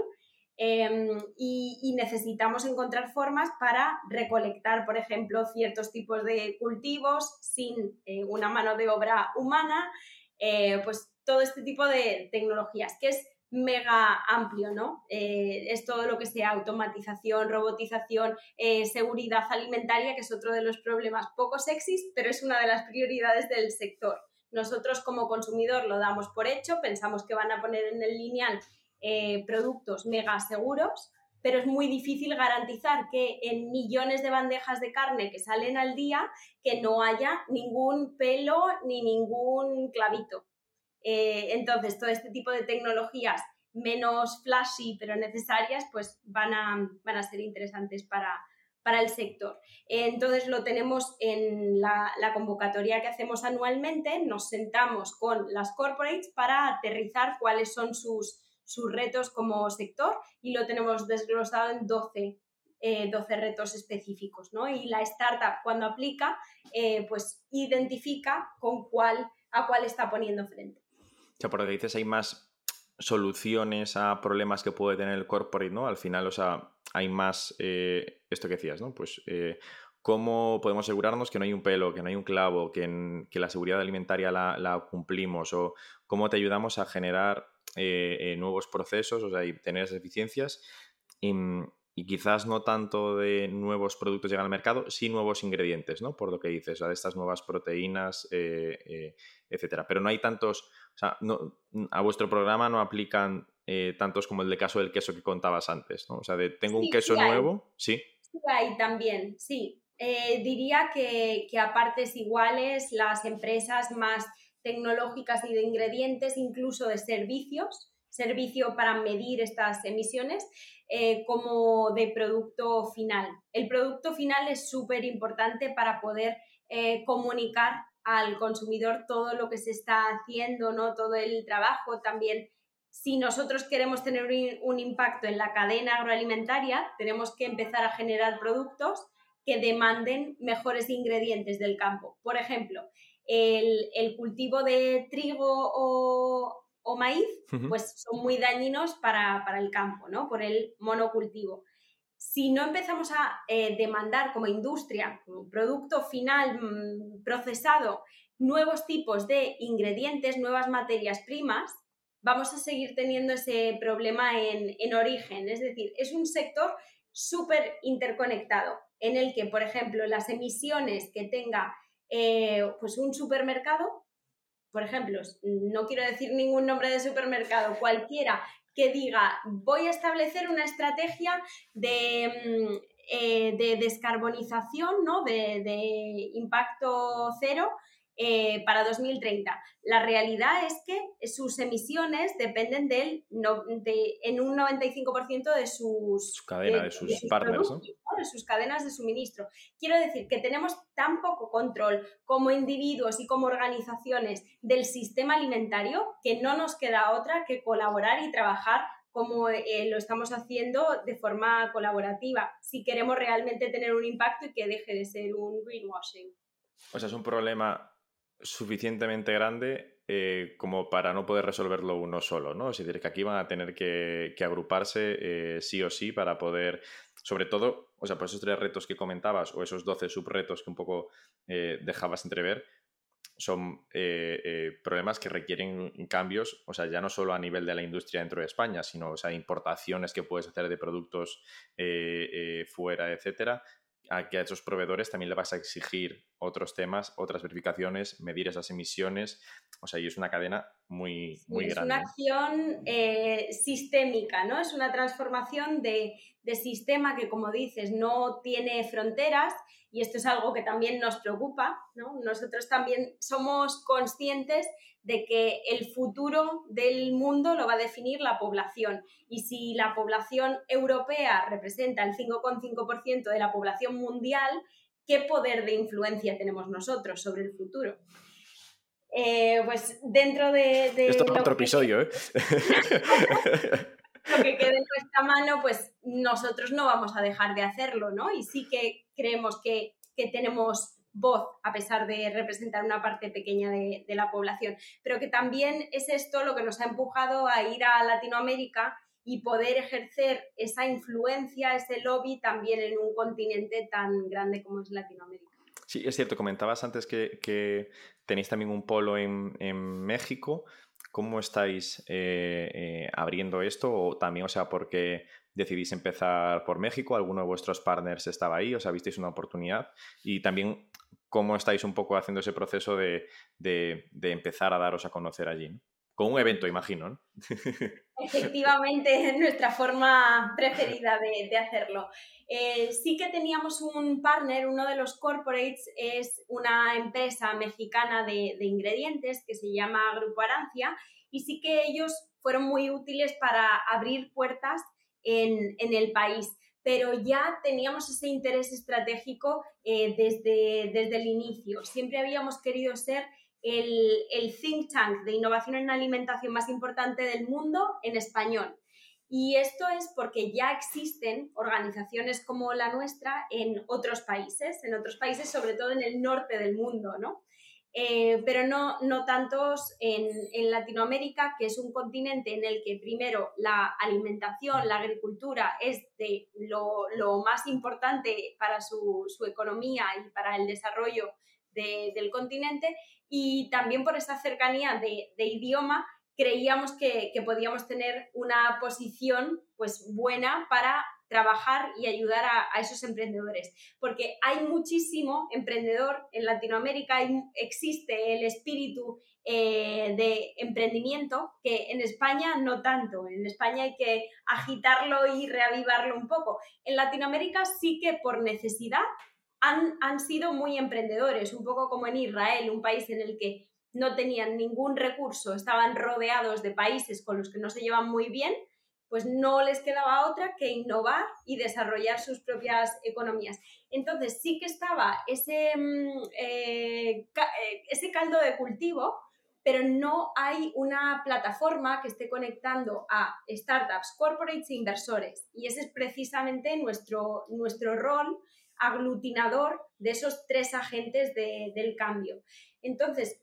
[SPEAKER 1] Em, y, necesitamos encontrar formas para recolectar, por ejemplo, ciertos tipos de cultivos sin eh, una mano de obra humana, eh, pues todo este tipo de tecnologías, que es mega amplio, ¿no? Eh, es todo lo que sea automatización, robotización, seguridad alimentaria, que es otro de los problemas poco sexys, pero es una de las prioridades del sector. Nosotros como consumidor lo damos por hecho, pensamos que van a poner en el lineal eh, productos mega seguros, pero es muy difícil garantizar que en millones de bandejas de carne que salen al día, que no haya ningún pelo ni ningún clavito. Eh, entonces, todo este tipo de tecnologías menos flashy pero necesarias, pues van a, van a ser interesantes para, para el sector. Entonces lo tenemos en la, la, convocatoria que hacemos anualmente, nos sentamos con las corporates para aterrizar cuáles son sus, sus retos como sector y lo tenemos desglosado en 12, 12 eh, retos específicos, ¿no? Y la startup cuando aplica, eh, pues identifica con cuál, a cuál está poniendo frente.
[SPEAKER 3] O sea, por lo que dices, hay más soluciones a problemas que puede tener el corporate, ¿no? Al final, o sea, hay más, eh, esto que decías, ¿no? Pues cómo podemos asegurarnos que no hay un pelo, que no hay un clavo, que, que la seguridad alimentaria la, la, cumplimos o cómo te ayudamos a generar eh, eh, nuevos procesos, o sea, y tener esas eficiencias. Y, quizás no tanto de nuevos productos llegan al mercado, sí nuevos ingredientes, ¿no? Por lo que dices, o de estas nuevas proteínas, eh, etcétera. Pero no hay tantos, o sea, no, a vuestro programa no aplican tantos como el de caso del queso que contabas antes, ¿no? O sea, de tengo un queso nuevo, sí.
[SPEAKER 1] Sí, hay también, sí. diría que, que a partes iguales las empresas más tecnológicas y de ingredientes, incluso de servicios, servicio para medir estas emisiones, eh, como de producto final. El producto final es súper importante para poder eh, comunicar al consumidor todo lo que se está haciendo, ¿no? todo el trabajo también. Si nosotros queremos tener un impacto en la cadena agroalimentaria, tenemos que empezar a generar productos que demanden mejores ingredientes del campo. Por ejemplo, el, cultivo de trigo o, maíz, pues son muy dañinos para, el campo, ¿no? Por el monocultivo. Si no empezamos a eh, demandar como industria, como producto final mm, procesado, nuevos tipos de ingredientes, nuevas materias primas, vamos a seguir teniendo ese problema en, en origen. Es decir, es un sector súper interconectado en el que, por ejemplo, las emisiones que tenga eh, pues un supermercado, por ejemplo, no quiero decir ningún nombre de supermercado, cualquiera que diga voy a establecer una estrategia de, mm, eh, descarbonización, ¿no? de, de impacto cero, eh, para 2030. La realidad es que sus emisiones dependen del, de, en un 95% de sus,
[SPEAKER 3] Su cadena, de, sus, partners,
[SPEAKER 1] de sus cadenas de suministro. Quiero decir que tenemos tan poco control como individuos y como organizaciones del sistema alimentario que no nos queda otra que colaborar y trabajar como eh, lo estamos haciendo de forma colaborativa, si queremos realmente tener un impacto y que deje de ser un greenwashing.
[SPEAKER 3] O sea, es un problema suficientemente grande eh, como para no poder resolverlo uno solo, ¿no? Es decir, que aquí van a tener que, agruparse eh, sí o sí para poder, sobre todo, o sea, por esos tres retos que comentabas o esos 12 subretos que un poco eh, dejabas entrever, son problemas que requieren cambios, o sea, ya no solo a nivel de la industria dentro de España, sino, o sea, importaciones que puedes hacer de productos fuera, etcétera, a que a esos proveedores también le vas a exigir otros temas, otras verificaciones, medir esas emisiones. O sea, y es una cadena muy, muy grande.
[SPEAKER 1] Es una acción eh, sistémica, ¿no? Es una transformación de, de, sistema que, como dices, no tiene fronteras y esto es algo que también nos preocupa, ¿no? Nosotros también somos conscientes de que el futuro del mundo lo va a definir la población. Y si la población europea representa el 5,5% de la población mundial, ¿qué poder de influencia tenemos nosotros sobre el futuro? Eh, pues dentro de...
[SPEAKER 3] Esto es otro episodio, ¿eh?
[SPEAKER 1] lo que quede en nuestra mano, pues nosotros no vamos a dejar de hacerlo, ¿no? Y sí que creemos que, que tenemos voz, a pesar de representar una parte pequeña de, la población. Pero que también es esto lo que nos ha empujado a ir a Latinoamérica y poder ejercer esa influencia, ese lobby también en un continente tan grande como es Latinoamérica.
[SPEAKER 3] Sí, es cierto, comentabas antes que, tenéis también un polo en, México. ¿Cómo estáis eh, eh, abriendo esto? O también, o sea, porque decidís empezar por México, alguno de vuestros partners estaba ahí, os visteis una oportunidad y también cómo estáis un poco haciendo ese proceso de, empezar a daros a conocer allí. Con un evento, imagino.
[SPEAKER 1] Efectivamente, es nuestra forma preferida de, hacerlo. Eh, sí que teníamos un partner, uno de los corporates es una empresa mexicana de, ingredientes que se llama Grupo Arancia y sí que ellos fueron muy útiles para abrir puertas en, el país pero ya teníamos ese interés estratégico eh, desde el inicio. Siempre habíamos querido ser el, think tank de innovación en alimentación más importante del mundo en español. Y esto es porque ya existen organizaciones como la nuestra en otros países, en otros países, sobre todo en el norte del mundo, ¿no? Eh, pero no, no tantos en, Latinoamérica, que es un continente en el que primero la alimentación, la agricultura es de lo, lo más importante para su, su, economía y para el desarrollo de, del continente y también por esa cercanía de, idioma creíamos que, que, podíamos tener una posición pues buena para trabajar y ayudar a, esos emprendedores, porque hay muchísimo emprendedor en Latinoamérica, existe el espíritu eh, de emprendimiento que en España no tanto, en España hay que agitarlo y reavivarlo un poco. En Latinoamérica sí que por necesidad han, sido muy emprendedores, un poco como en Israel, un país en el que no tenían ningún recurso, estaban rodeados de países con los que no se llevan muy bien, pues no les quedaba otra que innovar y desarrollar sus propias economías. Entonces sí que estaba ese, mm, eh, eh, ese caldo de cultivo, pero no hay una plataforma que esté conectando a startups, corporates e inversores. Y ese es precisamente nuestro, nuestro rol aglutinador de esos tres agentes del cambio. Entonces,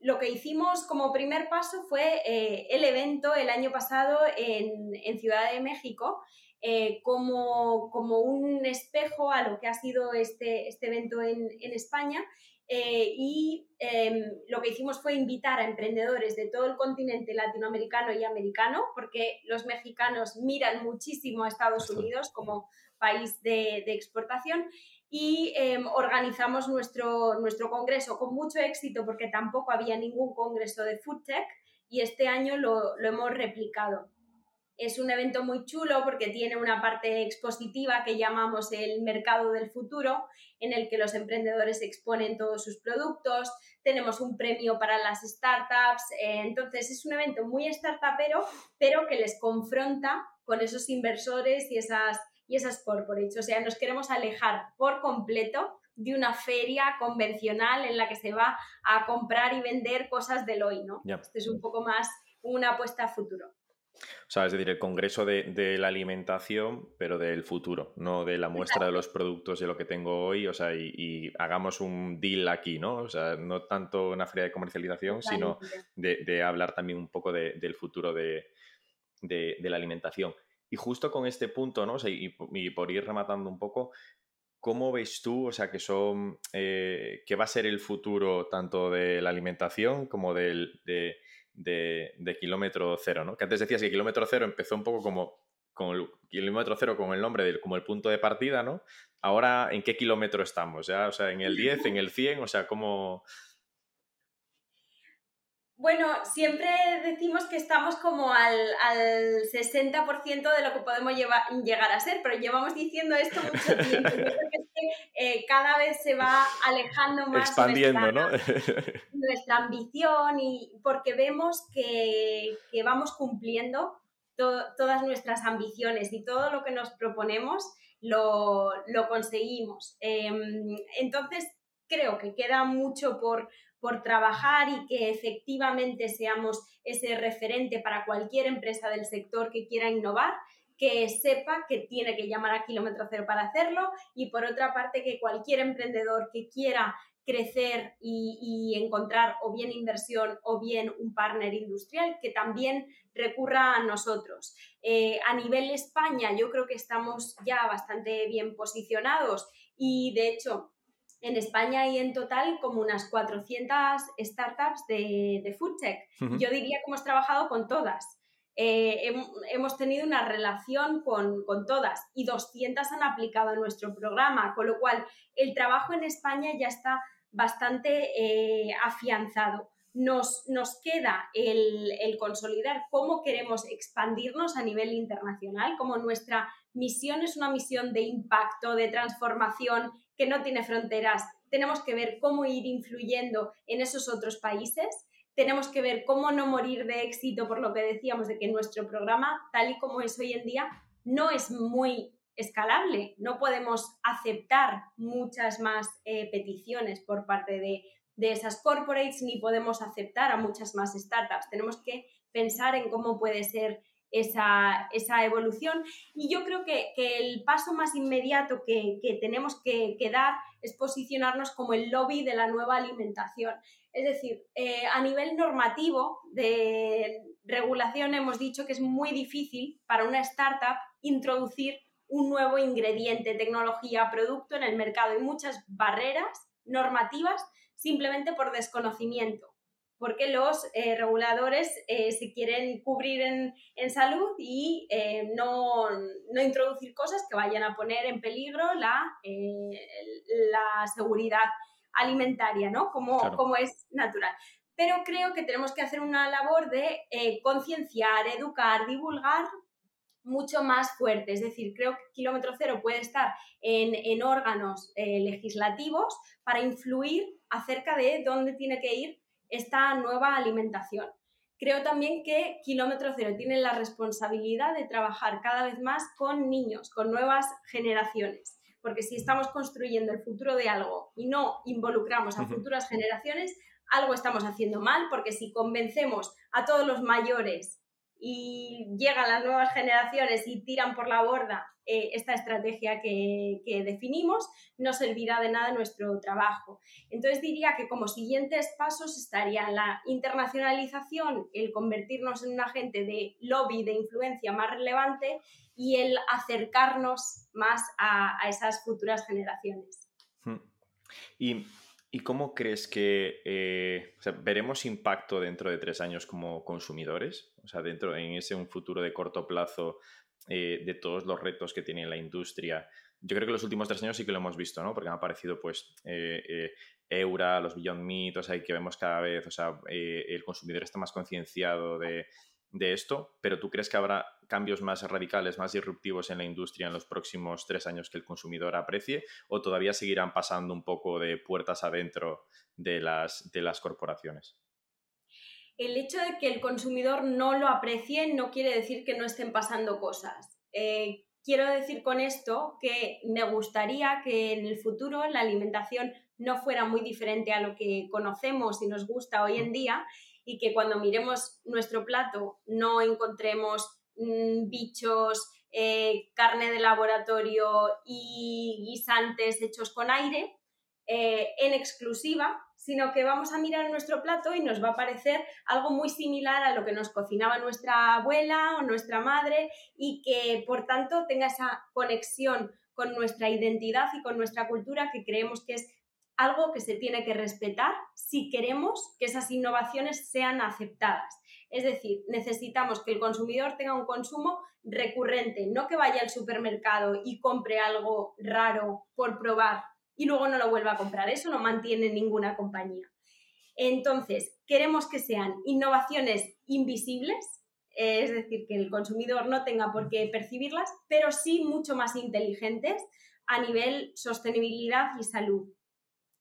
[SPEAKER 1] lo que hicimos como primer paso fue eh, el evento el año pasado en, Ciudad de México, eh, como, como, un espejo a lo que ha sido este, este evento en, en España. Eh, y em, lo que hicimos fue invitar a emprendedores de todo el continente latinoamericano y americano, porque los mexicanos miran muchísimo a Estados Unidos como país de, de exportación y em, organizamos nuestro, nuestro congreso con mucho éxito porque tampoco había ningún congreso de food tech y este año lo, lo hemos replicado. Es un evento muy chulo porque tiene una parte expositiva que llamamos el mercado del futuro, en el que los emprendedores exponen todos sus productos, tenemos un premio para las startups, eh, entonces es un evento muy startupero, pero que les confronta con esos inversores y esas y esas corporates. O sea, nos queremos alejar por completo de una feria convencional en la que se va a comprar y vender cosas del hoy, ¿no? Esto es un poco más una apuesta a futuro.
[SPEAKER 3] O sea, es decir, el congreso de, la alimentación, pero del futuro, no de la muestra de los productos de lo que tengo hoy, o sea, y, hagamos un deal aquí, ¿no? O sea, no tanto una feria de comercialización, sino de, hablar también un poco del futuro de, la alimentación. Y justo con este punto, ¿no? y, por ir rematando un poco, ¿cómo ves tú, o sea, que son, eh, que va a ser el futuro tanto de la alimentación como del, de, de, kilómetro cero, ¿no? Que antes decías que kilómetro cero empezó un poco como con el kilómetro cero con el nombre de, como el punto de partida, ¿no? Ahora, ¿en qué kilómetro estamos? ¿Ya? O sea, ¿en el 10, en el 100? O sea, ¿cómo,
[SPEAKER 1] bueno, siempre decimos que estamos como al, al 60% de lo que podemos llegar a ser, pero llevamos diciendo esto mucho tiempo. Yo creo que, es que eh, cada vez se va alejando más
[SPEAKER 3] Expandiendo,
[SPEAKER 1] nuestra, ¿no? nuestra ambición y porque vemos que, que vamos cumpliendo todas nuestras ambiciones y todo lo que nos proponemos lo, lo conseguimos. Em, entonces, creo que queda mucho por, por trabajar y que efectivamente seamos ese referente para cualquier empresa del sector que quiera innovar, que sepa que tiene que llamar a kilómetro cero para hacerlo y por otra parte que cualquier emprendedor que quiera crecer y, encontrar o bien inversión o bien un partner industrial que también recurra a nosotros. Eh, a nivel España yo creo que estamos ya bastante bien posicionados y de hecho en España hay en total como unas 400 startups de, de food tech. Yo diría que hemos trabajado con todas. Eh, hemos tenido una relación con, todas y 200 han aplicado a nuestro programa, con lo cual el trabajo en España ya está bastante eh, afianzado. Nos, nos queda el, el, consolidar cómo queremos expandirnos a nivel internacional, como nuestra misión es una misión de impacto, de transformación que no tiene fronteras. Tenemos que ver cómo ir influyendo en esos otros países. Tenemos que ver cómo no morir de éxito por lo que decíamos de que nuestro programa, tal y como es hoy en día, no es muy escalable. No podemos aceptar muchas más eh, peticiones por parte de, de esas corporates ni podemos aceptar a muchas más startups. Tenemos que pensar en cómo puede ser esa, evolución. Y yo creo que, el paso más inmediato que, tenemos que, dar es posicionarnos como el lobby de la nueva alimentación. Es decir, eh, a nivel normativo de regulación hemos dicho que es muy difícil para una startup introducir un nuevo ingrediente, tecnología, producto en el mercado. Hay muchas barreras normativas simplemente por desconocimiento porque los eh, reguladores eh, se quieren cubrir en, salud y eh, no, introducir cosas que vayan a poner en peligro la, la seguridad alimentaria, ¿no? Como, como es natural. Pero creo que tenemos que hacer una labor de concienciar, educar, divulgar mucho más fuerte. Es decir, creo que kilómetro cero puede estar en, en órganos legislativos para influir acerca de dónde tiene que ir esta nueva alimentación. Creo también que Kilómetro Cero tiene la responsabilidad de trabajar cada vez más con niños, con nuevas generaciones, porque si estamos construyendo el futuro de algo y no involucramos a futuras generaciones, algo estamos haciendo mal, porque si convencemos a todos los mayores y llegan las nuevas generaciones y tiran por la borda eh, esta estrategia que, definimos, no servirá de nada nuestro trabajo. Entonces diría que como siguientes pasos estaría la internacionalización, el convertirnos en un agente de lobby, de influencia más relevante y el acercarnos más a, esas futuras generaciones.
[SPEAKER 3] Hmm. Y ¿Y cómo crees que eh, veremos impacto dentro de tres años como consumidores? O sea, dentro en ese un futuro de corto plazo eh, de todos los retos que tiene la industria. Yo creo que los últimos tres años sí que lo hemos visto, ¿no? Porque han aparecido, pues, eh, Eura, los Beyond Meat, o sea, que vemos cada vez, o sea, el consumidor está más concienciado de, de esto, pero ¿tú crees que habrá cambios más radicales, más disruptivos en la industria en los próximos tres años que el consumidor aprecie o todavía seguirán pasando un poco de puertas adentro de las, de las corporaciones?
[SPEAKER 1] El hecho de que el consumidor no lo aprecie no quiere decir que no estén pasando cosas. Eh, quiero decir con esto que me gustaría que en el futuro la alimentación no fuera muy diferente a lo que conocemos y nos gusta hoy en día y que cuando miremos nuestro plato no encontremos mm, bichos, eh, carne de laboratorio y guisantes hechos con aire eh, en exclusiva, sino que vamos a mirar nuestro plato y nos va a parecer algo muy similar a lo que nos cocinaba nuestra abuela o nuestra madre y que por tanto tenga esa conexión con nuestra identidad y con nuestra cultura que creemos que es algo que se tiene que respetar si queremos que esas innovaciones sean aceptadas. Es decir, necesitamos que el consumidor tenga un consumo recurrente, no que vaya al supermercado y compre algo raro por probar y luego no lo vuelva a comprar. Eso no mantiene ninguna compañía. Entonces, queremos que sean innovaciones invisibles, es decir, que el consumidor no tenga por qué percibirlas, pero sí mucho más inteligentes a nivel sostenibilidad y salud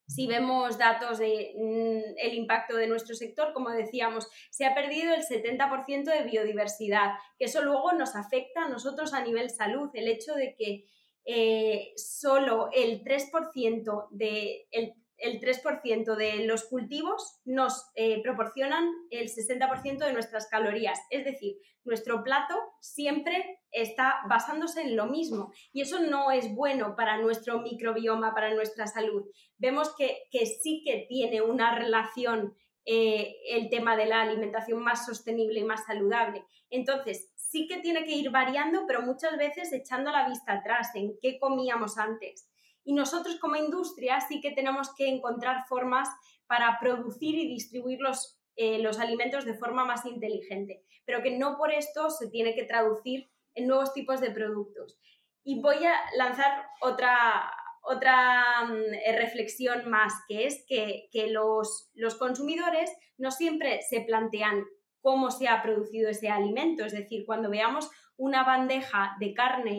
[SPEAKER 1] si vemos datos del mm, impacto de nuestro sector, como decíamos, se ha perdido el 70% de biodiversidad, que eso luego nos afecta a nosotros a nivel salud, el hecho de que eh, solo el 3% de, el el 3% de los cultivos nos eh, proporcionan el 60% de nuestras calorías. Es decir, nuestro plato siempre está basándose en lo mismo y eso no es bueno para nuestro microbioma, para nuestra salud. Vemos que, sí que tiene una relación eh, el tema de la alimentación más sostenible y más saludable. Entonces, sí que tiene que ir variando, pero muchas veces echando la vista atrás en qué comíamos antes y nosotros como industria sí que tenemos que encontrar formas para producir y distribuir los, eh, los alimentos de forma más inteligente, pero que no por esto se tiene que traducir en nuevos tipos de productos. Y voy a lanzar otra, otra mm, reflexión más, que es que, que los, los, consumidores no siempre se plantean cómo se ha producido ese alimento. Es decir, cuando veamos una bandeja de carne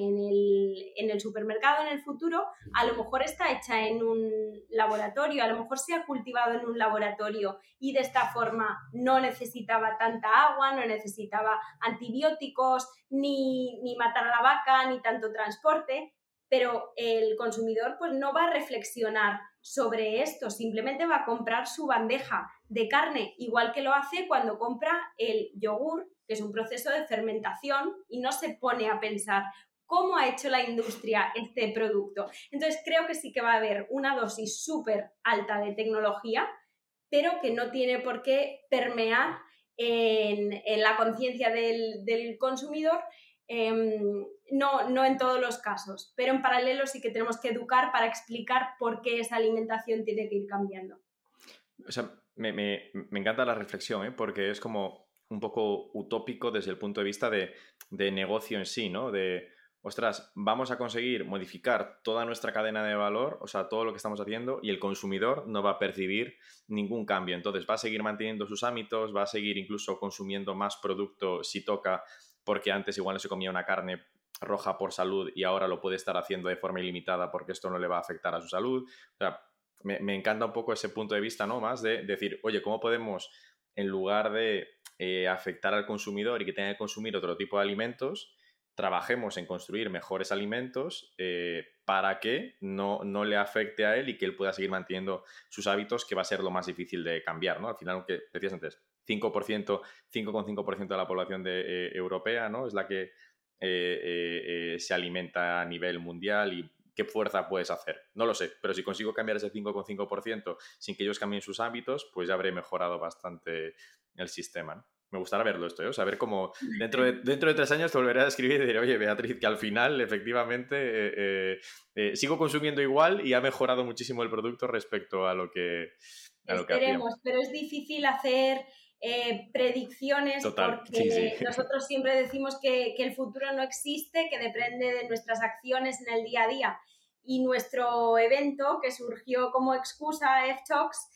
[SPEAKER 1] en el, supermercado en el futuro, a lo mejor está hecha en un laboratorio, a lo mejor se ha cultivado en un laboratorio y de esta forma no necesitaba tanta agua, no necesitaba antibióticos, ni, ni matar a la vaca, ni tanto transporte, pero el consumidor pues no va a reflexionar sobre esto, simplemente va a comprar su bandeja de carne, igual que lo hace cuando compra el yogur que es un proceso de fermentación y no se pone a pensar cómo ha hecho la industria este producto. Entonces creo que sí que va a haber una dosis súper alta de tecnología, pero que no tiene por qué permear en, la conciencia del, consumidor, em, no, no en todos los casos, pero en paralelo sí que tenemos que educar para explicar por qué esa alimentación tiene que ir cambiando.
[SPEAKER 3] O sea, me, me, me encanta la reflexión, ¿eh? porque es como un poco utópico desde el punto de vista de, negocio en sí, ¿no? De, ostras, vamos a conseguir modificar toda nuestra cadena de valor, o sea, todo lo que estamos haciendo, y el consumidor no va a percibir ningún cambio. Entonces, va a seguir manteniendo sus hábitos, va a seguir incluso consumiendo más producto si toca, porque antes igual no se comía una carne roja por salud y ahora lo puede estar haciendo de forma ilimitada porque esto no le va a afectar a su salud. O sea, me, me encanta un poco ese punto de vista, ¿no? Más de decir, oye, ¿cómo podemos, en lugar de eh, afectar al consumidor y que tenga que consumir otro tipo de alimentos, trabajemos en construir mejores alimentos eh, para que no, no, le afecte a él y que él pueda seguir manteniendo sus hábitos, que va a ser lo más difícil de cambiar, ¿no? Al final, aunque decías antes, 5%, 5,5% de la población de, eh, europea, ¿no? Es la que se alimenta a nivel mundial y qué fuerza puedes hacer. No lo sé, pero si consigo cambiar ese 5,5% sin que ellos cambien sus hábitos, pues ya habré mejorado bastante el sistema. Me gustará verlo esto, ¿eh? o sea, ver cómo dentro de, dentro de tres años te volveré a escribir y diré, oye, Beatriz, que al final, efectivamente, eh, eh, sigo consumiendo igual y ha mejorado muchísimo el producto respecto a lo que, a
[SPEAKER 1] Esperemos, pero es difícil hacer predicciones porque nosotros siempre decimos que, que, el futuro no existe, que depende de nuestras acciones en el día a día. Y nuestro evento, que surgió como excusa F-Talks,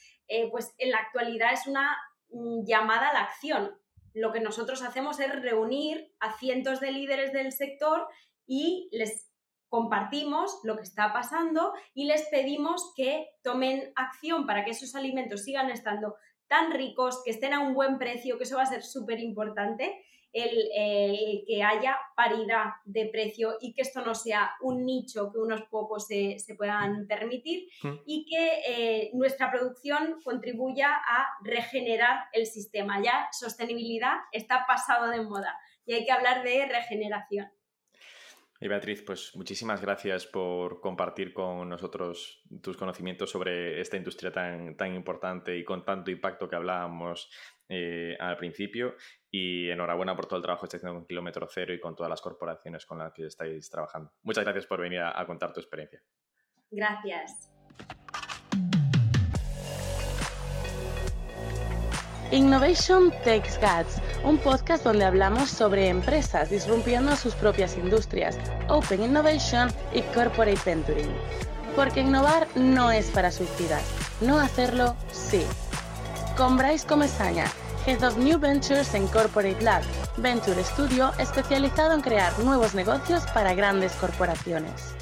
[SPEAKER 1] pues en la actualidad es una mm, llamada a la acción lo que nosotros hacemos es reunir a cientos de líderes del sector y les compartimos lo que está pasando y les pedimos que tomen acción para que esos alimentos sigan estando tan ricos, que estén a un buen precio, que eso va a ser súper importante el, que haya paridad de precio y que esto no sea un nicho que unos pocos se, puedan permitir mm. y que eh, nuestra producción contribuya a regenerar el sistema. Ya sostenibilidad está pasado de moda y hay que hablar de regeneración.
[SPEAKER 3] Y Beatriz, pues muchísimas gracias por compartir con nosotros tus conocimientos sobre esta industria tan, tan importante y con tanto impacto que hablábamos eh, al principio. Y enhorabuena por todo el trabajo que estáis haciendo con Kilómetro Cero y con todas las corporaciones con las que estáis trabajando. Muchas gracias por venir a, a contar tu experiencia.
[SPEAKER 1] Gracias.
[SPEAKER 2] Innovation Takes Guts, un podcast donde hablamos sobre empresas disrumpiendo sus propias industrias, Open Innovation y Corporate Venturing. Porque innovar no es para suicidas, no hacerlo sí. Con Bryce Comesaña, Head of New Ventures en Corporate Lab, Venture Studio especializado en crear nuevos negocios para grandes corporaciones.